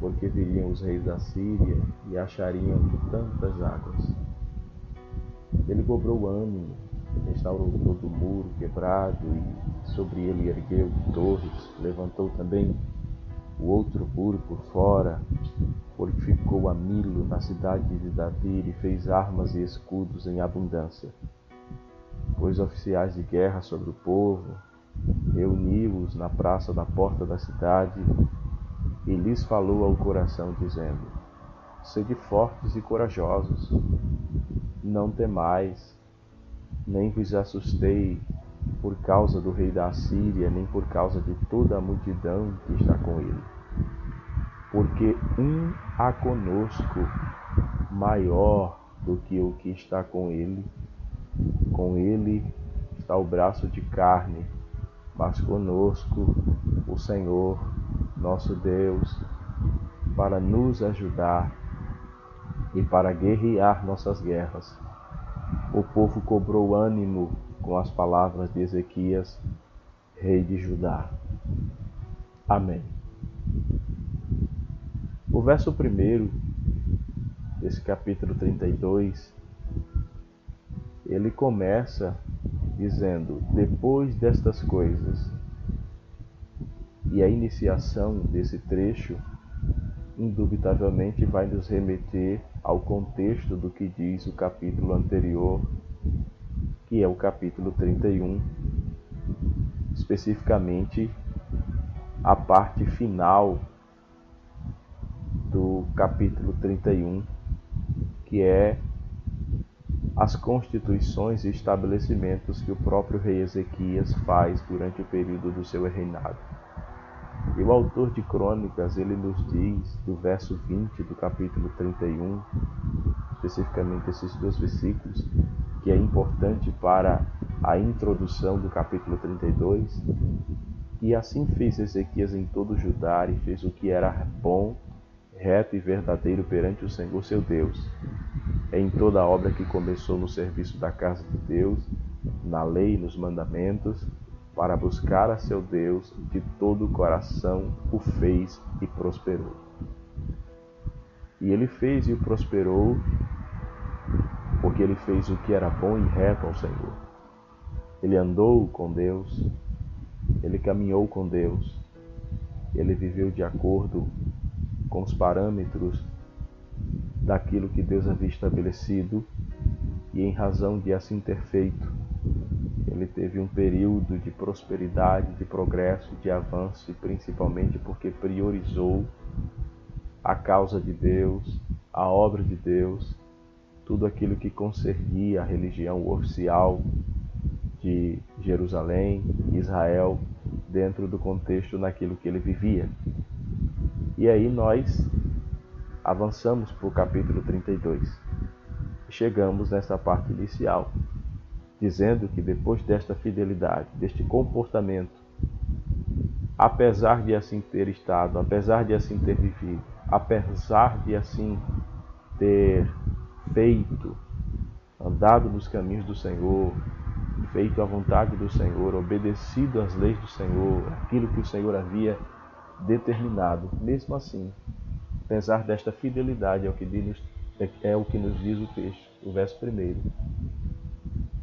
[SPEAKER 2] porque viriam os reis da Síria e achariam tantas águas. Ele cobrou ânimo, restaurou todo o muro quebrado e sobre ele ergueu torres, levantou também o outro muro por fora, fortificou a Milo na cidade de Davi e fez armas e escudos em abundância. Pôs oficiais de guerra sobre o povo, reuniu-os na praça da porta da cidade e lhes falou ao coração, dizendo: Sede fortes e corajosos, não temais, nem vos assustei por causa do rei da Assíria, nem por causa de toda a multidão que está com ele. Porque um há conosco maior do que o que está com ele. Com ele está o braço de carne, mas conosco o Senhor, nosso Deus, para nos ajudar e para guerrear nossas guerras. O povo cobrou ânimo com as palavras de Ezequias, rei de Judá. Amém. O verso primeiro desse capítulo 32, ele começa dizendo: Depois destas coisas. E a iniciação desse trecho, indubitavelmente, vai nos remeter ao contexto do que diz o capítulo anterior que é o capítulo 31, especificamente a parte final do capítulo 31, que é as constituições e estabelecimentos que o próprio rei Ezequias faz durante o período do seu reinado. E o autor de Crônicas, ele nos diz, do verso 20 do capítulo 31, especificamente esses dois versículos, que é importante para a introdução do capítulo 32. E assim fez Ezequias em todo Judá e fez o que era bom, reto e verdadeiro perante o Senhor seu Deus. Em toda a obra que começou no serviço da casa de Deus, na lei e nos mandamentos, para buscar a seu Deus de todo o coração, o fez e prosperou. E ele fez e o prosperou porque ele fez o que era bom e reto ao Senhor. Ele andou com Deus, ele caminhou com Deus, ele viveu de acordo com os parâmetros daquilo que Deus havia estabelecido e em razão de assim ter feito, ele teve um período de prosperidade, de progresso, de avanço e principalmente porque priorizou a causa de Deus, a obra de Deus tudo aquilo que concernia a religião oficial de Jerusalém, Israel, dentro do contexto naquilo que ele vivia. E aí nós avançamos para o capítulo 32. Chegamos nessa parte inicial, dizendo que depois desta fidelidade, deste comportamento, apesar de assim ter estado, apesar de assim ter vivido, apesar de assim ter feito, andado nos caminhos do Senhor, feito a vontade do Senhor, obedecido às leis do Senhor, aquilo que o Senhor havia determinado. Mesmo assim, apesar desta fidelidade, é o que, diz, é o que nos diz o texto, o verso primeiro.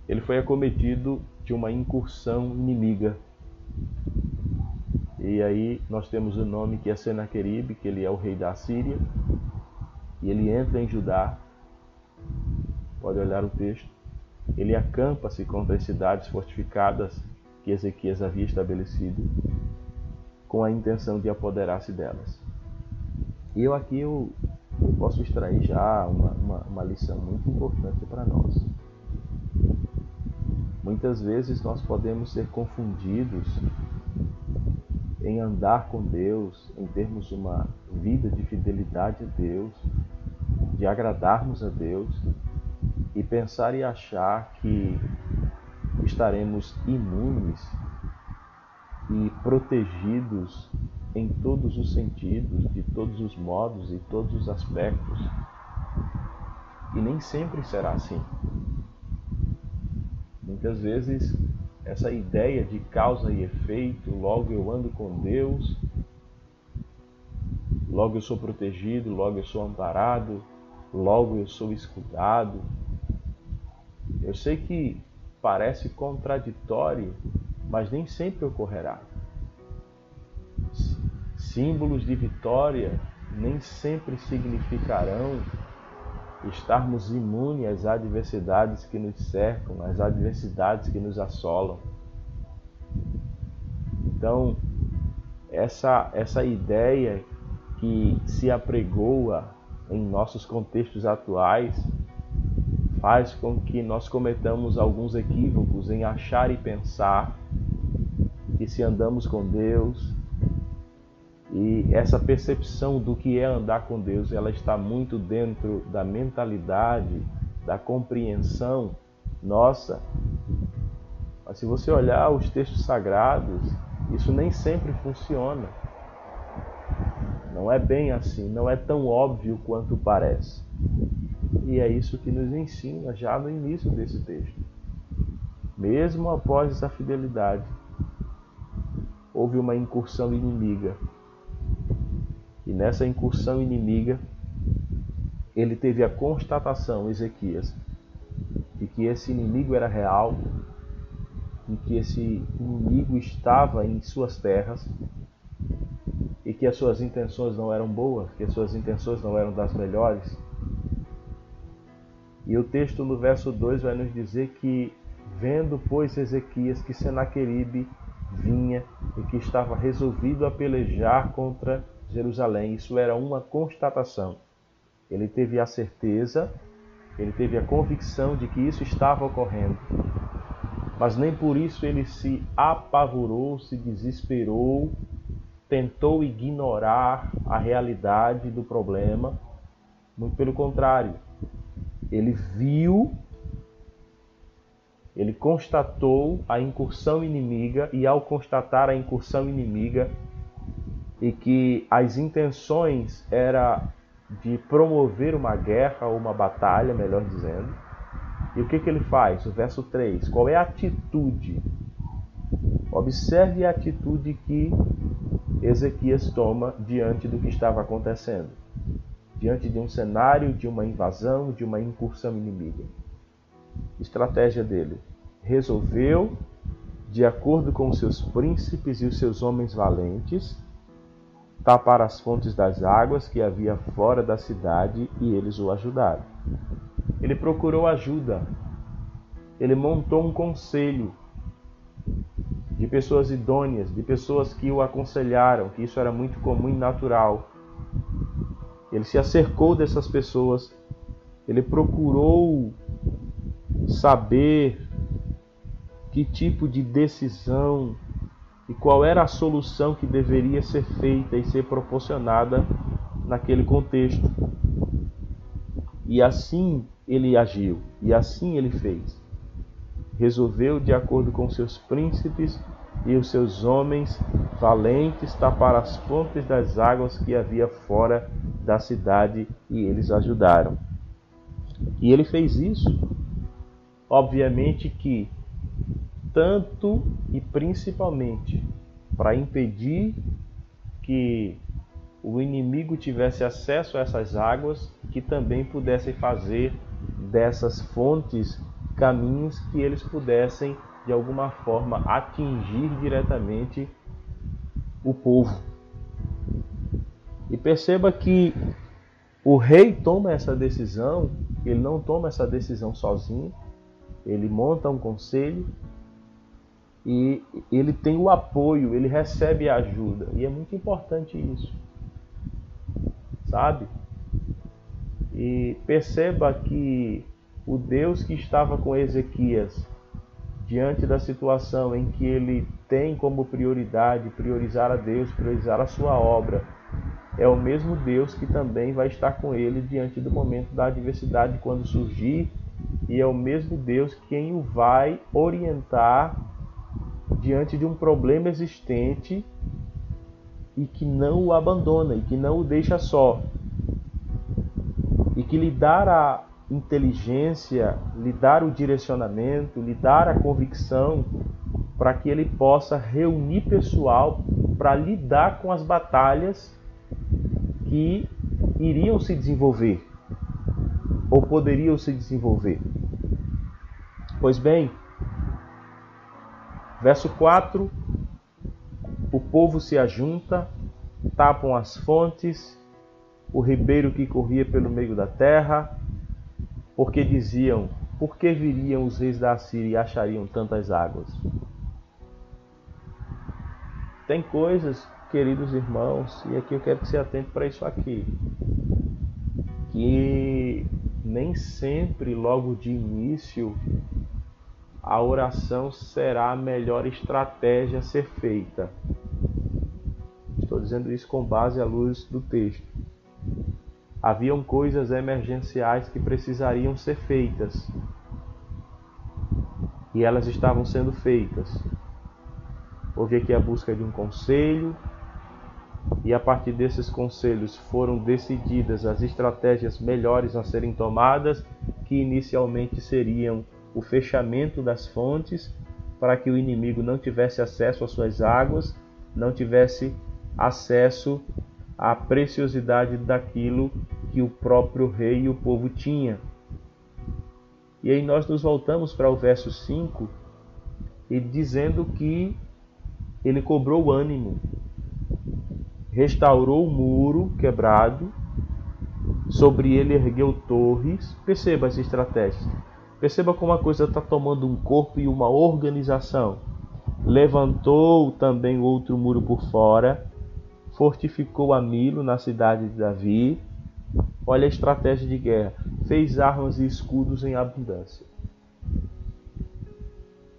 [SPEAKER 2] Ele foi acometido de uma incursão inimiga. E aí nós temos o nome que é Senaqueribe, que ele é o rei da Síria, e ele entra em Judá Pode olhar o texto. Ele acampa-se contra as cidades fortificadas que Ezequias havia estabelecido, com a intenção de apoderar-se delas. E eu aqui eu eu posso extrair já uma, uma, uma lição muito importante para nós. Muitas vezes nós podemos ser confundidos em andar com Deus, em termos uma vida de fidelidade a Deus, de agradarmos a Deus e pensar e achar que estaremos imunes e protegidos em todos os sentidos, de todos os modos e todos os aspectos. E nem sempre será assim. Muitas vezes essa ideia de causa e efeito, logo eu ando com Deus, logo eu sou protegido, logo eu sou amparado, logo eu sou escudado. Eu sei que parece contraditório, mas nem sempre ocorrerá. Símbolos de vitória nem sempre significarão estarmos imunes às adversidades que nos cercam, às adversidades que nos assolam. Então, essa, essa ideia que se apregoa em nossos contextos atuais faz com que nós cometamos alguns equívocos em achar e pensar que se andamos com Deus, e essa percepção do que é andar com Deus, ela está muito dentro da mentalidade, da compreensão nossa. Mas se você olhar os textos sagrados, isso nem sempre funciona. Não é bem assim, não é tão óbvio quanto parece. E é isso que nos ensina já no início desse texto. Mesmo após essa fidelidade, houve uma incursão inimiga e nessa incursão inimiga, ele teve a constatação, Ezequias, de que esse inimigo era real, de que esse inimigo estava em suas terras e que as suas intenções não eram boas, que as suas intenções não eram das melhores. E o texto no verso 2 vai nos dizer que, vendo, pois, Ezequias que Senaqueribe vinha e que estava resolvido a pelejar contra Jerusalém. Isso era uma constatação. Ele teve a certeza, ele teve a convicção de que isso estava ocorrendo. Mas nem por isso ele se apavorou, se desesperou, tentou ignorar a realidade do problema. Muito pelo contrário, ele viu, ele constatou a incursão inimiga e, ao constatar a incursão inimiga, e que as intenções era de promover uma guerra ou uma batalha, melhor dizendo. E o que, que ele faz? O verso 3. Qual é a atitude? Observe a atitude que Ezequias toma diante do que estava acontecendo. Diante de um cenário de uma invasão, de uma incursão inimiga. Estratégia dele. Resolveu, de acordo com seus príncipes e os seus homens valentes, tapar as fontes das águas que havia fora da cidade e eles o ajudaram. Ele procurou ajuda. Ele montou um conselho de pessoas idôneas, de pessoas que o aconselharam, que isso era muito comum e natural. Ele se acercou dessas pessoas, ele procurou saber que tipo de decisão e qual era a solução que deveria ser feita e ser proporcionada naquele contexto. E assim ele agiu, e assim ele fez. Resolveu, de acordo com seus príncipes e os seus homens valentes, tapar as fontes das águas que havia fora da cidade, e eles ajudaram. E ele fez isso. Obviamente que tanto e principalmente para impedir que o inimigo tivesse acesso a essas águas, que também pudessem fazer dessas fontes caminhos que eles pudessem de alguma forma atingir diretamente o povo. E perceba que o rei toma essa decisão, ele não toma essa decisão sozinho, ele monta um conselho e ele tem o apoio, ele recebe a ajuda. E é muito importante isso. Sabe? E perceba que o Deus que estava com Ezequias diante da situação em que ele tem como prioridade priorizar a Deus, priorizar a sua obra, é o mesmo Deus que também vai estar com ele diante do momento da adversidade quando surgir, e é o mesmo Deus quem o vai orientar diante de um problema existente e que não o abandona e que não o deixa só. E que lhe dará inteligência, lhe dar o direcionamento, lhe dar a convicção para que ele possa reunir pessoal para lidar com as batalhas que iriam se desenvolver ou poderiam se desenvolver. Pois bem, verso 4: o povo se ajunta, tapam as fontes, o ribeiro que corria pelo meio da terra, porque diziam: Por que viriam os reis da Síria e achariam tantas águas? Tem coisas, queridos irmãos, e aqui eu quero que você atente para isso aqui, que nem sempre, logo de início, a oração será a melhor estratégia a ser feita. Estou dizendo isso com base à luz do texto. Haviam coisas emergenciais que precisariam ser feitas. E elas estavam sendo feitas. Houve aqui a busca de um conselho, e a partir desses conselhos foram decididas as estratégias melhores a serem tomadas, que inicialmente seriam o fechamento das fontes, para que o inimigo não tivesse acesso às suas águas, não tivesse acesso à preciosidade daquilo que o próprio rei e o povo tinha. E aí nós nos voltamos para o verso 5 e dizendo que ele cobrou ânimo, restaurou o muro quebrado, sobre ele ergueu torres. Perceba as estratégias. Perceba como a coisa está tomando um corpo e uma organização. Levantou também outro muro por fora, fortificou a Milo na cidade de Davi. Olha a estratégia de guerra. Fez armas e escudos em abundância.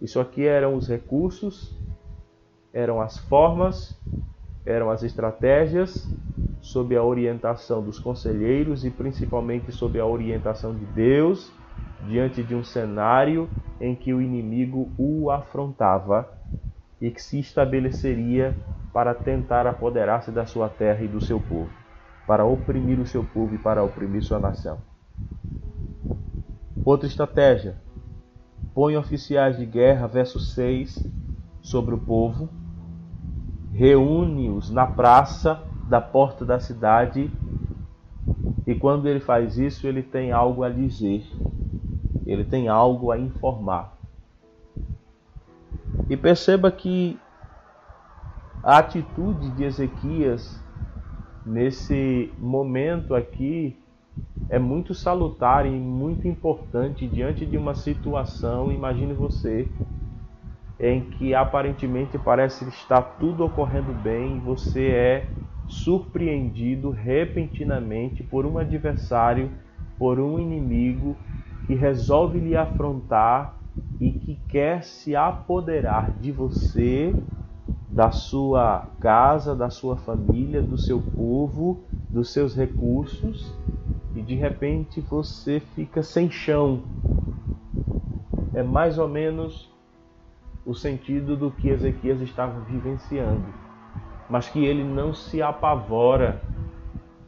[SPEAKER 2] Isso aqui eram os recursos, eram as formas, eram as estratégias sob a orientação dos conselheiros e principalmente sob a orientação de Deus, diante de um cenário em que o inimigo o afrontava e que se estabeleceria para tentar apoderar-se da sua terra e do seu povo, para oprimir o seu povo e para oprimir sua nação. Outra estratégia: põe oficiais de guerra, verso 6, sobre o povo, reúne-os na praça da porta da cidade, e quando ele faz isso, ele tem algo a dizer, ele tem algo a informar. E perceba que a atitude de Ezequias nesse momento aqui é muito salutar e muito importante diante de uma situação, imagine você, em que aparentemente parece estar tudo ocorrendo bem você é surpreendido repentinamente por um adversário, por um inimigo que resolve lhe afrontar e que quer se apoderar de você, da sua casa, da sua família, do seu povo, dos seus recursos, e de repente você fica sem chão. É mais ou menos o sentido do que Ezequias estava vivenciando, mas que ele não se apavora.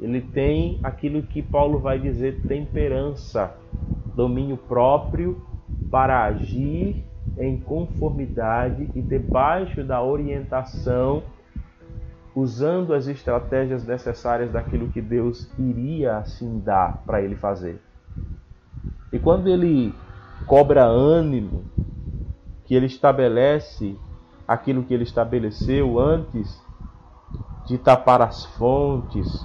[SPEAKER 2] Ele tem aquilo que Paulo vai dizer temperança, domínio próprio para agir em conformidade e debaixo da orientação, usando as estratégias necessárias daquilo que Deus iria assim dar para ele fazer. E quando ele cobra ânimo que ele estabelece aquilo que ele estabeleceu antes de tapar as fontes,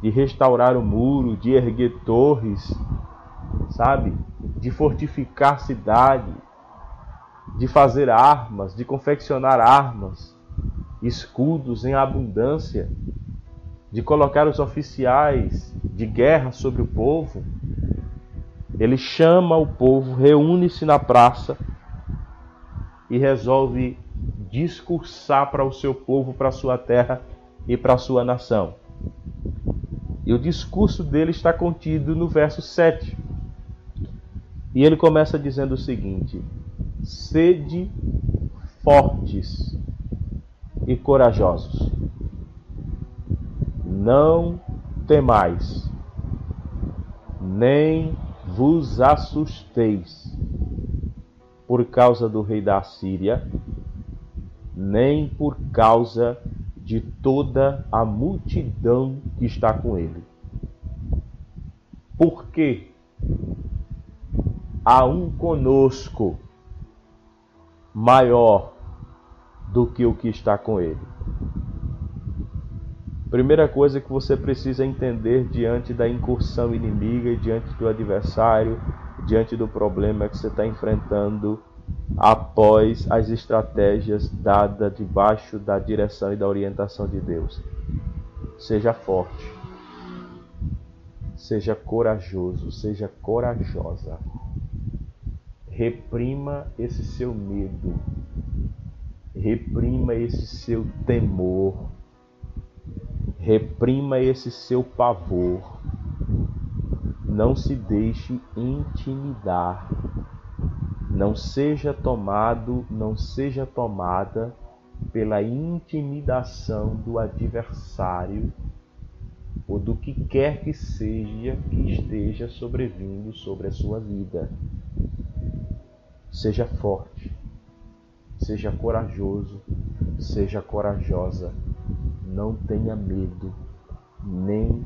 [SPEAKER 2] de restaurar o muro, de erguer torres, sabe? De fortificar cidade, de fazer armas, de confeccionar armas, escudos em abundância, de colocar os oficiais de guerra sobre o povo, ele chama o povo, reúne-se na praça e resolve discursar para o seu povo, para a sua terra e para sua nação. E o discurso dele está contido no verso 7. E ele começa dizendo o seguinte: Sede fortes e corajosos. Não temais, nem vos assusteis por causa do rei da Síria, nem por causa de toda a multidão que está com ele. Porque há um conosco maior do que o que está com ele. Primeira coisa que você precisa entender diante da incursão inimiga diante do adversário, diante do problema que você está enfrentando após as estratégias dadas debaixo da direção e da orientação de Deus. Seja forte, seja corajoso, seja corajosa. Reprima esse seu medo, reprima esse seu temor, reprima esse seu pavor. Não se deixe intimidar não seja tomado, não seja tomada pela intimidação do adversário ou do que quer que seja que esteja sobrevindo sobre a sua vida. Seja forte, seja corajoso, seja corajosa, não tenha medo, nem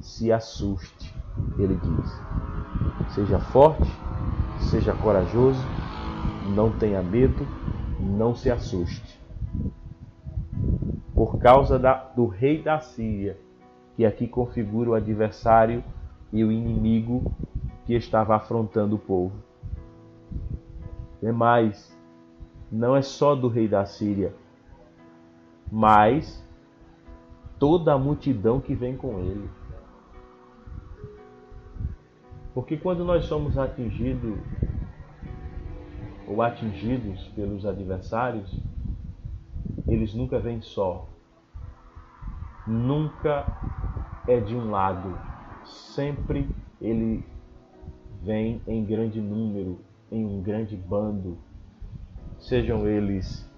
[SPEAKER 2] se assuste, ele diz. Seja forte, Seja corajoso, não tenha medo, não se assuste. Por causa da, do rei da Síria, que aqui configura o adversário e o inimigo que estava afrontando o povo. É mais, não é só do rei da Síria, mas toda a multidão que vem com ele. Porque quando nós somos atingidos ou atingidos pelos adversários, eles nunca vêm só. Nunca é de um lado. Sempre ele vem em grande número, em um grande bando. Sejam eles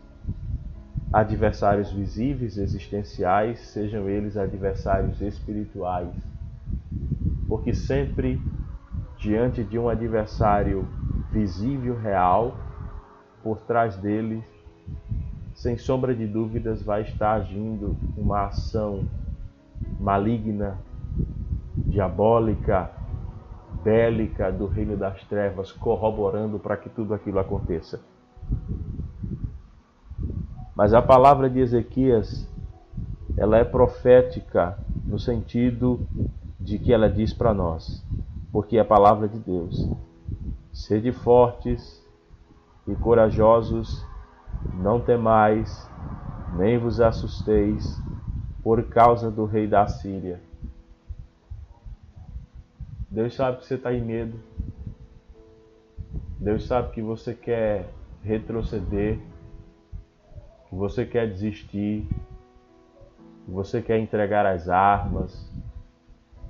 [SPEAKER 2] adversários visíveis, existenciais, sejam eles adversários espirituais. Porque sempre diante de um adversário visível, real, por trás dele, sem sombra de dúvidas, vai estar agindo uma ação maligna, diabólica, bélica do reino das trevas, corroborando para que tudo aquilo aconteça. Mas a palavra de Ezequias, ela é profética no sentido de que ela diz para nós: porque é a palavra de Deus. Sede fortes e corajosos, não temais, nem vos assusteis por causa do rei da Síria. Deus sabe que você está em medo. Deus sabe que você quer retroceder, que você quer desistir, que você quer entregar as armas,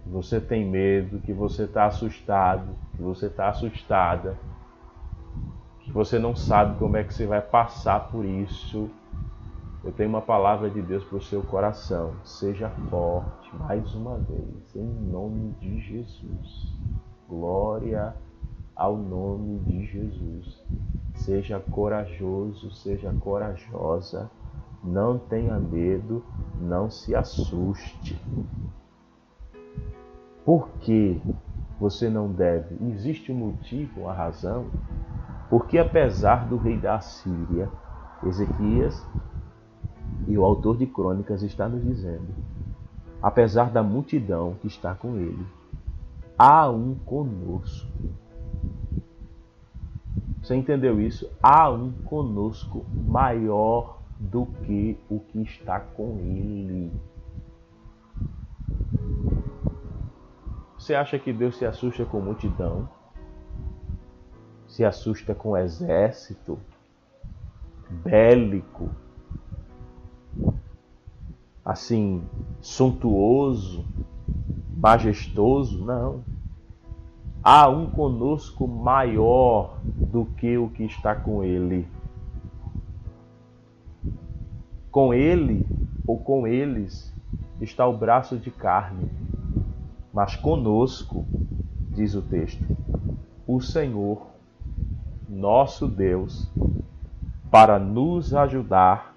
[SPEAKER 2] você tem medo, que você está assustado, que você está assustada, que você não sabe como é que você vai passar por isso, eu tenho uma palavra de Deus para o seu coração. Seja forte, mais uma vez, em nome de Jesus. Glória ao nome de Jesus. Seja corajoso, seja corajosa. Não tenha medo, não se assuste. Por que você não deve? Existe um motivo, uma razão? Porque apesar do rei da Síria, Ezequias e o autor de Crônicas está nos dizendo, apesar da multidão que está com ele, há um conosco. Você entendeu isso? Há um conosco maior do que o que está com ele. Você acha que Deus se assusta com multidão? Se assusta com exército bélico? Assim, suntuoso, majestoso? Não. Há um conosco maior do que o que está com ele. Com ele ou com eles está o braço de carne, mas conosco, diz o texto, o Senhor, nosso Deus, para nos ajudar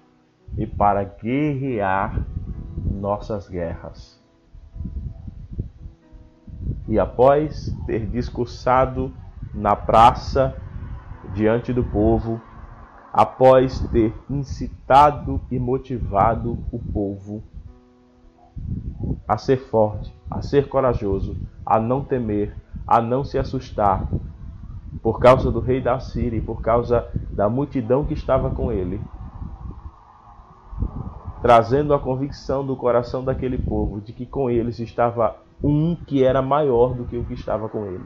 [SPEAKER 2] e para guerrear nossas guerras. E após ter discursado na praça diante do povo, após ter incitado e motivado o povo a ser forte, a ser corajoso, a não temer, a não se assustar, por causa do rei da Síria e por causa da multidão que estava com ele, trazendo a convicção do coração daquele povo de que com eles estava um que era maior do que o que estava com ele.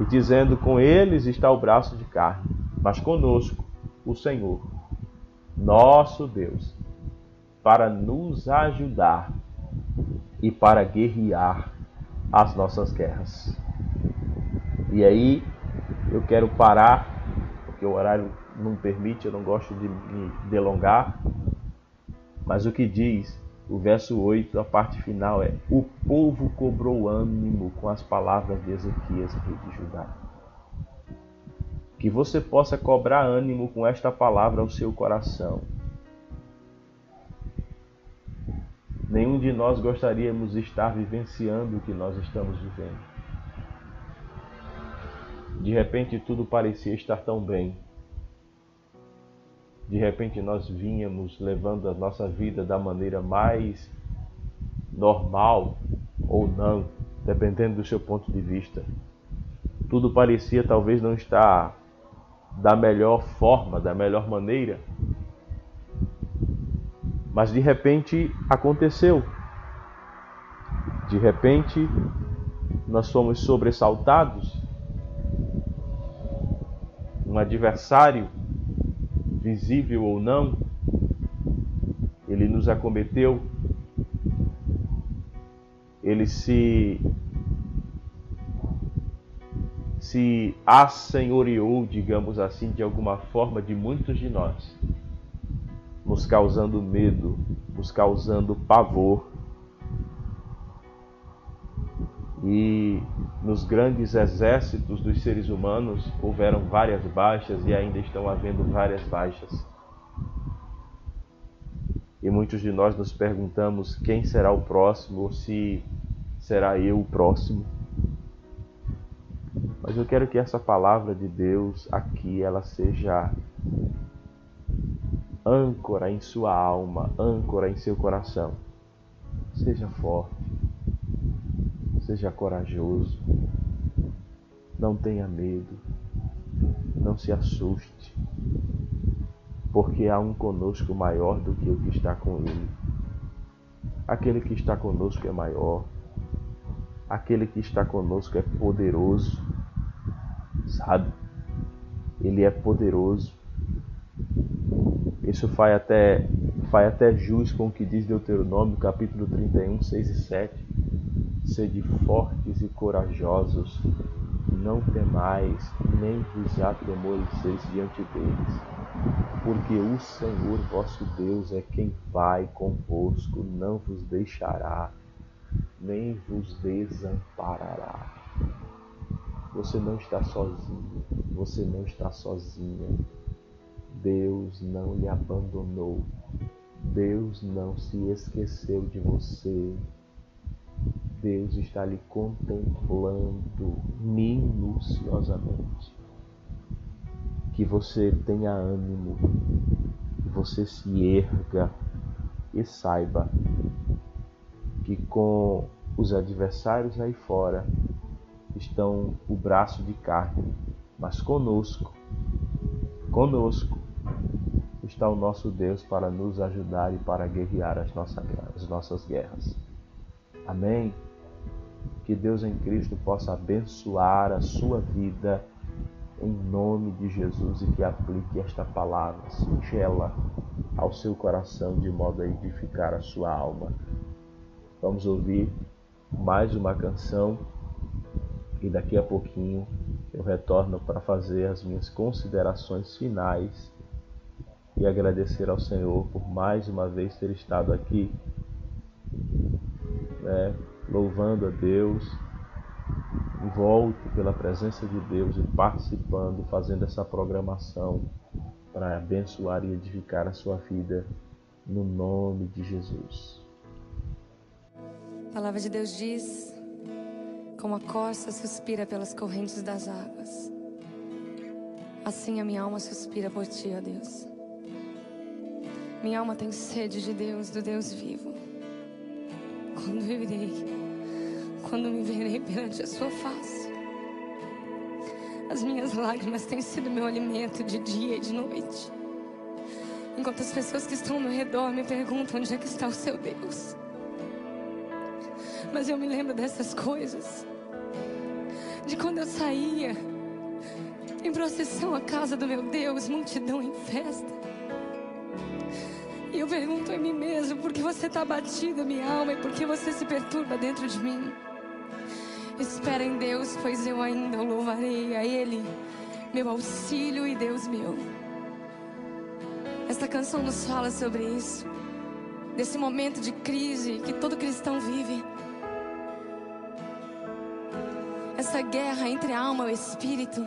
[SPEAKER 2] E dizendo: Com eles está o braço de carne, mas conosco o Senhor, nosso Deus, para nos ajudar e para guerrear as nossas guerras. E aí eu quero parar, porque o horário não permite, eu não gosto de me delongar, mas o que diz o verso 8, a parte final é: O povo cobrou ânimo com as palavras de Ezequias, rei de Judá. Que você possa cobrar ânimo com esta palavra ao seu coração. Nenhum de nós gostaríamos de estar vivenciando o que nós estamos vivendo. De repente tudo parecia estar tão bem. De repente nós vínhamos levando a nossa vida da maneira mais normal ou não, dependendo do seu ponto de vista. Tudo parecia talvez não estar da melhor forma, da melhor maneira. Mas de repente aconteceu. De repente nós fomos sobressaltados. Um adversário, visível ou não, ele nos acometeu. Ele se se assenhoreou, digamos assim, de alguma forma de muitos de nós, nos causando medo, nos causando pavor. E nos grandes exércitos dos seres humanos houveram várias baixas e ainda estão havendo várias baixas. E muitos de nós nos perguntamos quem será o próximo ou se será eu o próximo. Mas eu quero que essa palavra de Deus aqui ela seja âncora em sua alma, âncora em seu coração. Seja forte, seja corajoso, não tenha medo, não se assuste, porque há um conosco maior do que o que está com ele. Aquele que está conosco é maior, aquele que está conosco é poderoso sabe? Ele é poderoso. Isso faz até, faz até jus com o que diz Deuteronômio, capítulo 31, 6 e 7. Sede fortes e corajosos, não temais, nem vos atemorizeis diante deles, porque o Senhor vosso Deus é quem vai convosco, não vos deixará, nem vos desamparará. Você não está sozinho, você não está sozinha. Deus não lhe abandonou. Deus não se esqueceu de você. Deus está lhe contemplando minuciosamente. Que você tenha ânimo, que você se erga e saiba que com os adversários aí fora estão o braço de carne, mas conosco, conosco está o nosso Deus para nos ajudar e para guerrear as nossas, as nossas guerras. Amém? Que Deus em Cristo possa abençoar a sua vida em nome de Jesus e que aplique esta palavra singela ao seu coração de modo a edificar a sua alma. Vamos ouvir mais uma canção e daqui a pouquinho eu retorno para fazer as minhas considerações finais e agradecer ao Senhor por mais uma vez ter estado aqui, né, louvando a Deus, envolto pela presença de Deus e participando, fazendo essa programação para abençoar e edificar a sua vida no nome de Jesus.
[SPEAKER 6] A palavra de Deus diz: como a corça suspira pelas correntes das águas, assim a minha alma suspira por ti, ó Deus. Minha alma tem sede de Deus, do Deus vivo. Quando eu quando me verei perante a sua face. As minhas lágrimas têm sido meu alimento de dia e de noite. Enquanto as pessoas que estão ao meu redor me perguntam onde é que está o seu Deus. Mas eu me lembro dessas coisas. De quando eu saía em procissão à casa do meu Deus, multidão em festa. E eu pergunto a mim mesmo, por que você está batida, minha alma, e por que você se perturba dentro de mim? Espera em Deus, pois eu ainda o louvarei a Ele, meu auxílio e Deus meu. Esta canção nos fala sobre isso, desse momento de crise que todo cristão vive. Essa guerra entre a alma e o espírito,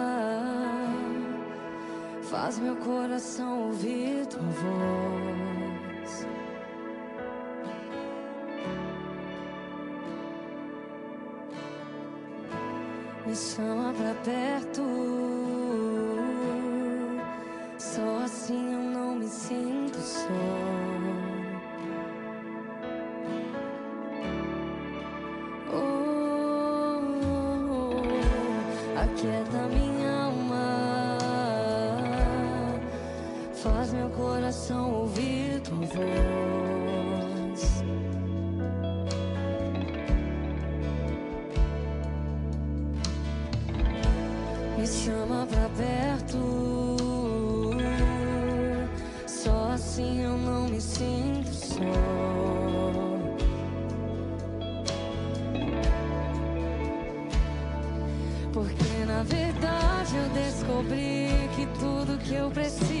[SPEAKER 6] faz meu coração ouvir tua voz. me chama pra perto. Coração ouvir tua voz. me chama pra perto. Só assim eu não me sinto só. Porque na verdade eu descobri que tudo que eu preciso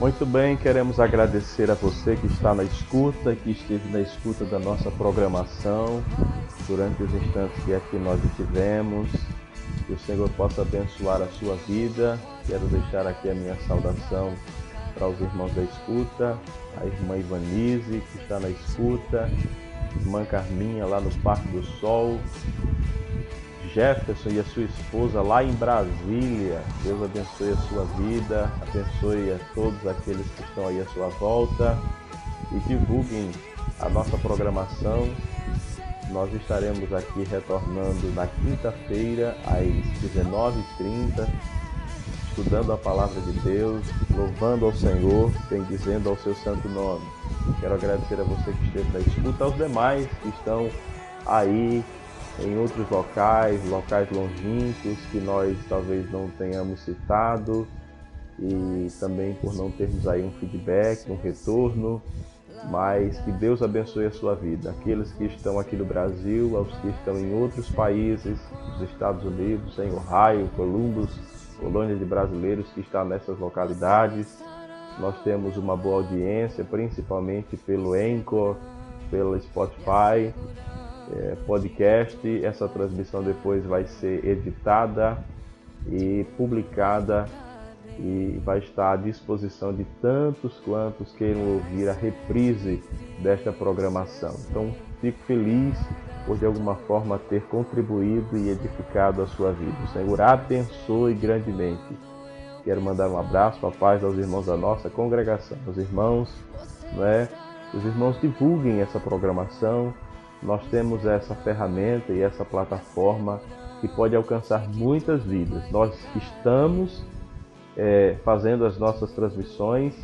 [SPEAKER 2] Muito bem, queremos agradecer a você que está na escuta, que esteve na escuta da nossa programação durante os instantes que aqui nós estivemos. Que o Senhor possa abençoar a sua vida. Quero deixar aqui a minha saudação para os irmãos da escuta, a irmã Ivanise, que está na escuta, irmã Carminha lá no Parque do Sol, Jefferson e a sua esposa lá em Brasília. Deus abençoe a sua vida, abençoe a todos aqueles que estão aí à sua volta e divulguem a nossa programação. Nós estaremos aqui retornando na quinta-feira às 19h30, estudando a palavra de Deus, louvando ao Senhor, bendizendo ao seu santo nome. Quero agradecer a você que esteve na escuta, aos demais que estão aí em outros locais, locais longínquos que nós talvez não tenhamos citado e também por não termos aí um feedback, um retorno, mas que Deus abençoe a sua vida. Aqueles que estão aqui no Brasil, aos que estão em outros países, nos Estados Unidos, em Ohio, Columbus, colônia de brasileiros que estão nessas localidades. Nós temos uma boa audiência, principalmente pelo Anchor, pelo Spotify é, podcast. Essa transmissão depois vai ser editada e publicada e vai estar à disposição de tantos quantos queiram ouvir a reprise desta programação. Então, fico feliz por de alguma forma ter contribuído e edificado a sua vida. O Senhor abençoe grandemente. Quero mandar um abraço, a paz aos irmãos da nossa congregação, os irmãos, né? Os irmãos divulguem essa programação, nós temos essa ferramenta e essa plataforma que pode alcançar muitas vidas. Nós estamos é, fazendo as nossas transmissões,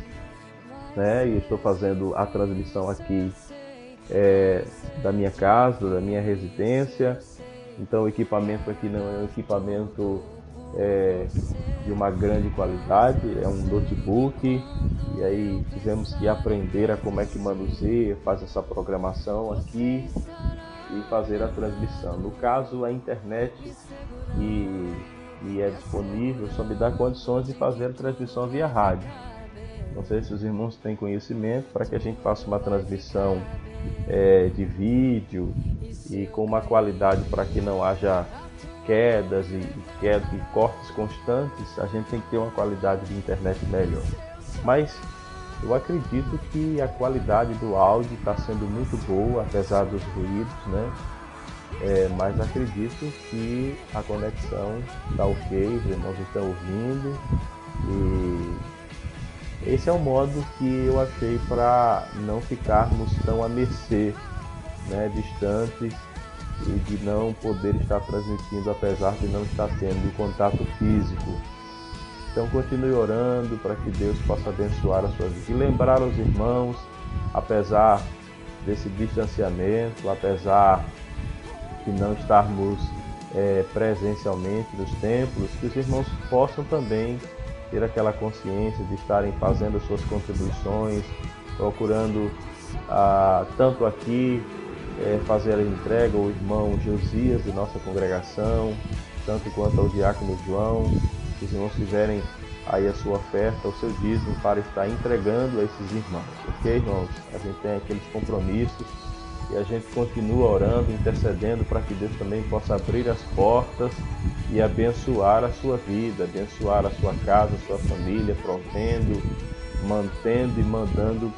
[SPEAKER 2] né? E estou fazendo a transmissão aqui é, da minha casa, da minha residência. Então o equipamento aqui não é um equipamento é, de uma grande qualidade, é um notebook e aí tivemos que aprender a como é que manuseia, faz essa programação aqui e fazer a transmissão. No caso, a internet e, e é disponível só me dá condições de fazer a transmissão via rádio. Não sei se os irmãos têm conhecimento para que a gente faça uma transmissão é, de vídeo e com uma qualidade para que não haja quedas e, quedas e cortes constantes, a gente tem que ter uma qualidade de internet melhor. Mas eu acredito que a qualidade do áudio está sendo muito boa, apesar dos ruídos, né? É, mas acredito que a conexão está ok, os irmãos estão ouvindo e esse é o modo que eu achei para não ficarmos tão a mercê, né, distantes e de não poder estar transmitindo apesar de não estar tendo contato físico. Então continue orando para que Deus possa abençoar a sua vida. E lembrar aos irmãos, apesar desse distanciamento, apesar de não estarmos é, presencialmente nos templos, que os irmãos possam também ter aquela consciência de estarem fazendo as suas contribuições, procurando ah, tanto aqui é, fazer a entrega ao irmão Josias de nossa congregação, tanto quanto ao diácono João, que os irmãos tiverem aí a sua oferta, o seu dízimo para estar entregando a esses irmãos, ok, irmãos? A gente tem aqueles compromissos e a gente continua orando, intercedendo para que Deus também possa abrir as portas e abençoar a sua vida, abençoar a sua casa, a sua família, provendo, mantendo e mandando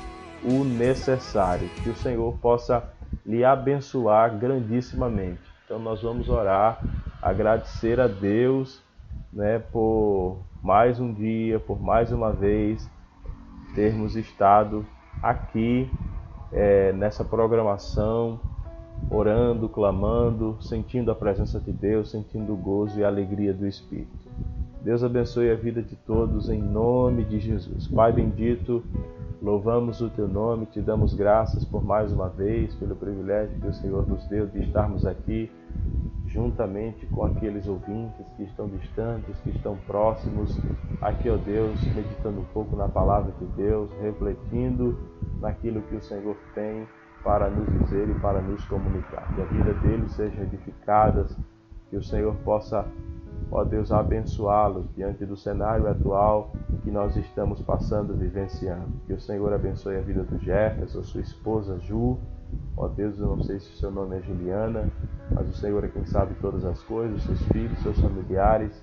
[SPEAKER 2] o necessário. Que o Senhor possa lhe abençoar grandissimamente. Então nós vamos orar, agradecer a Deus, né, por mais um dia, por mais uma vez termos estado aqui é, nessa programação, orando, clamando, sentindo a presença de Deus, sentindo o gozo e a alegria do Espírito. Deus abençoe a vida de todos em nome de Jesus. Pai bendito, Louvamos o teu nome, te damos graças por mais uma vez, pelo privilégio que o Senhor nos deu de estarmos aqui juntamente com aqueles ouvintes que estão distantes, que estão próximos, aqui, ó Deus, meditando um pouco na palavra de Deus, refletindo naquilo que o Senhor tem para nos dizer e para nos comunicar. Que a vida deles seja edificada, que o Senhor possa ó Deus, abençoá-los diante do cenário atual que nós estamos passando, vivenciando. Que o Senhor abençoe a vida do Jefferson, sua esposa Ju. Ó Deus, eu não sei se o seu nome é Juliana, mas o Senhor é quem sabe todas as coisas, seus filhos, seus familiares.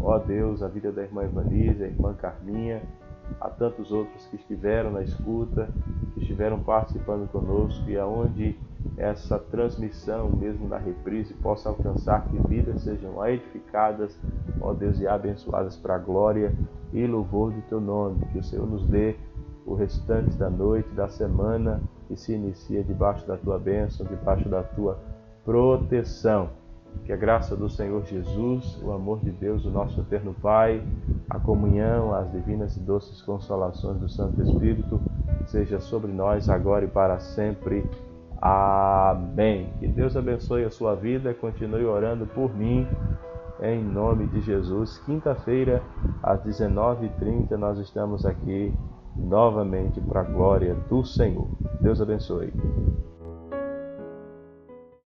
[SPEAKER 2] Ó Deus, a vida da irmã Evanise, a irmã Carminha, a tantos outros que estiveram na escuta, que estiveram participando conosco e aonde essa transmissão, mesmo na reprise, possa alcançar que vidas sejam edificadas, ó Deus, e abençoadas para a glória e louvor do teu nome. Que o Senhor nos dê o restante da noite, da semana que se inicia debaixo da tua bênção, debaixo da tua proteção. Que a graça do Senhor Jesus, o amor de Deus, o nosso eterno Pai, a comunhão, as divinas e doces consolações do Santo Espírito, seja sobre nós agora e para sempre. Amém. Que Deus abençoe a sua vida. Continue orando por mim. Em nome de Jesus. Quinta-feira, às 19h30, nós estamos aqui novamente para a glória do Senhor. Deus abençoe.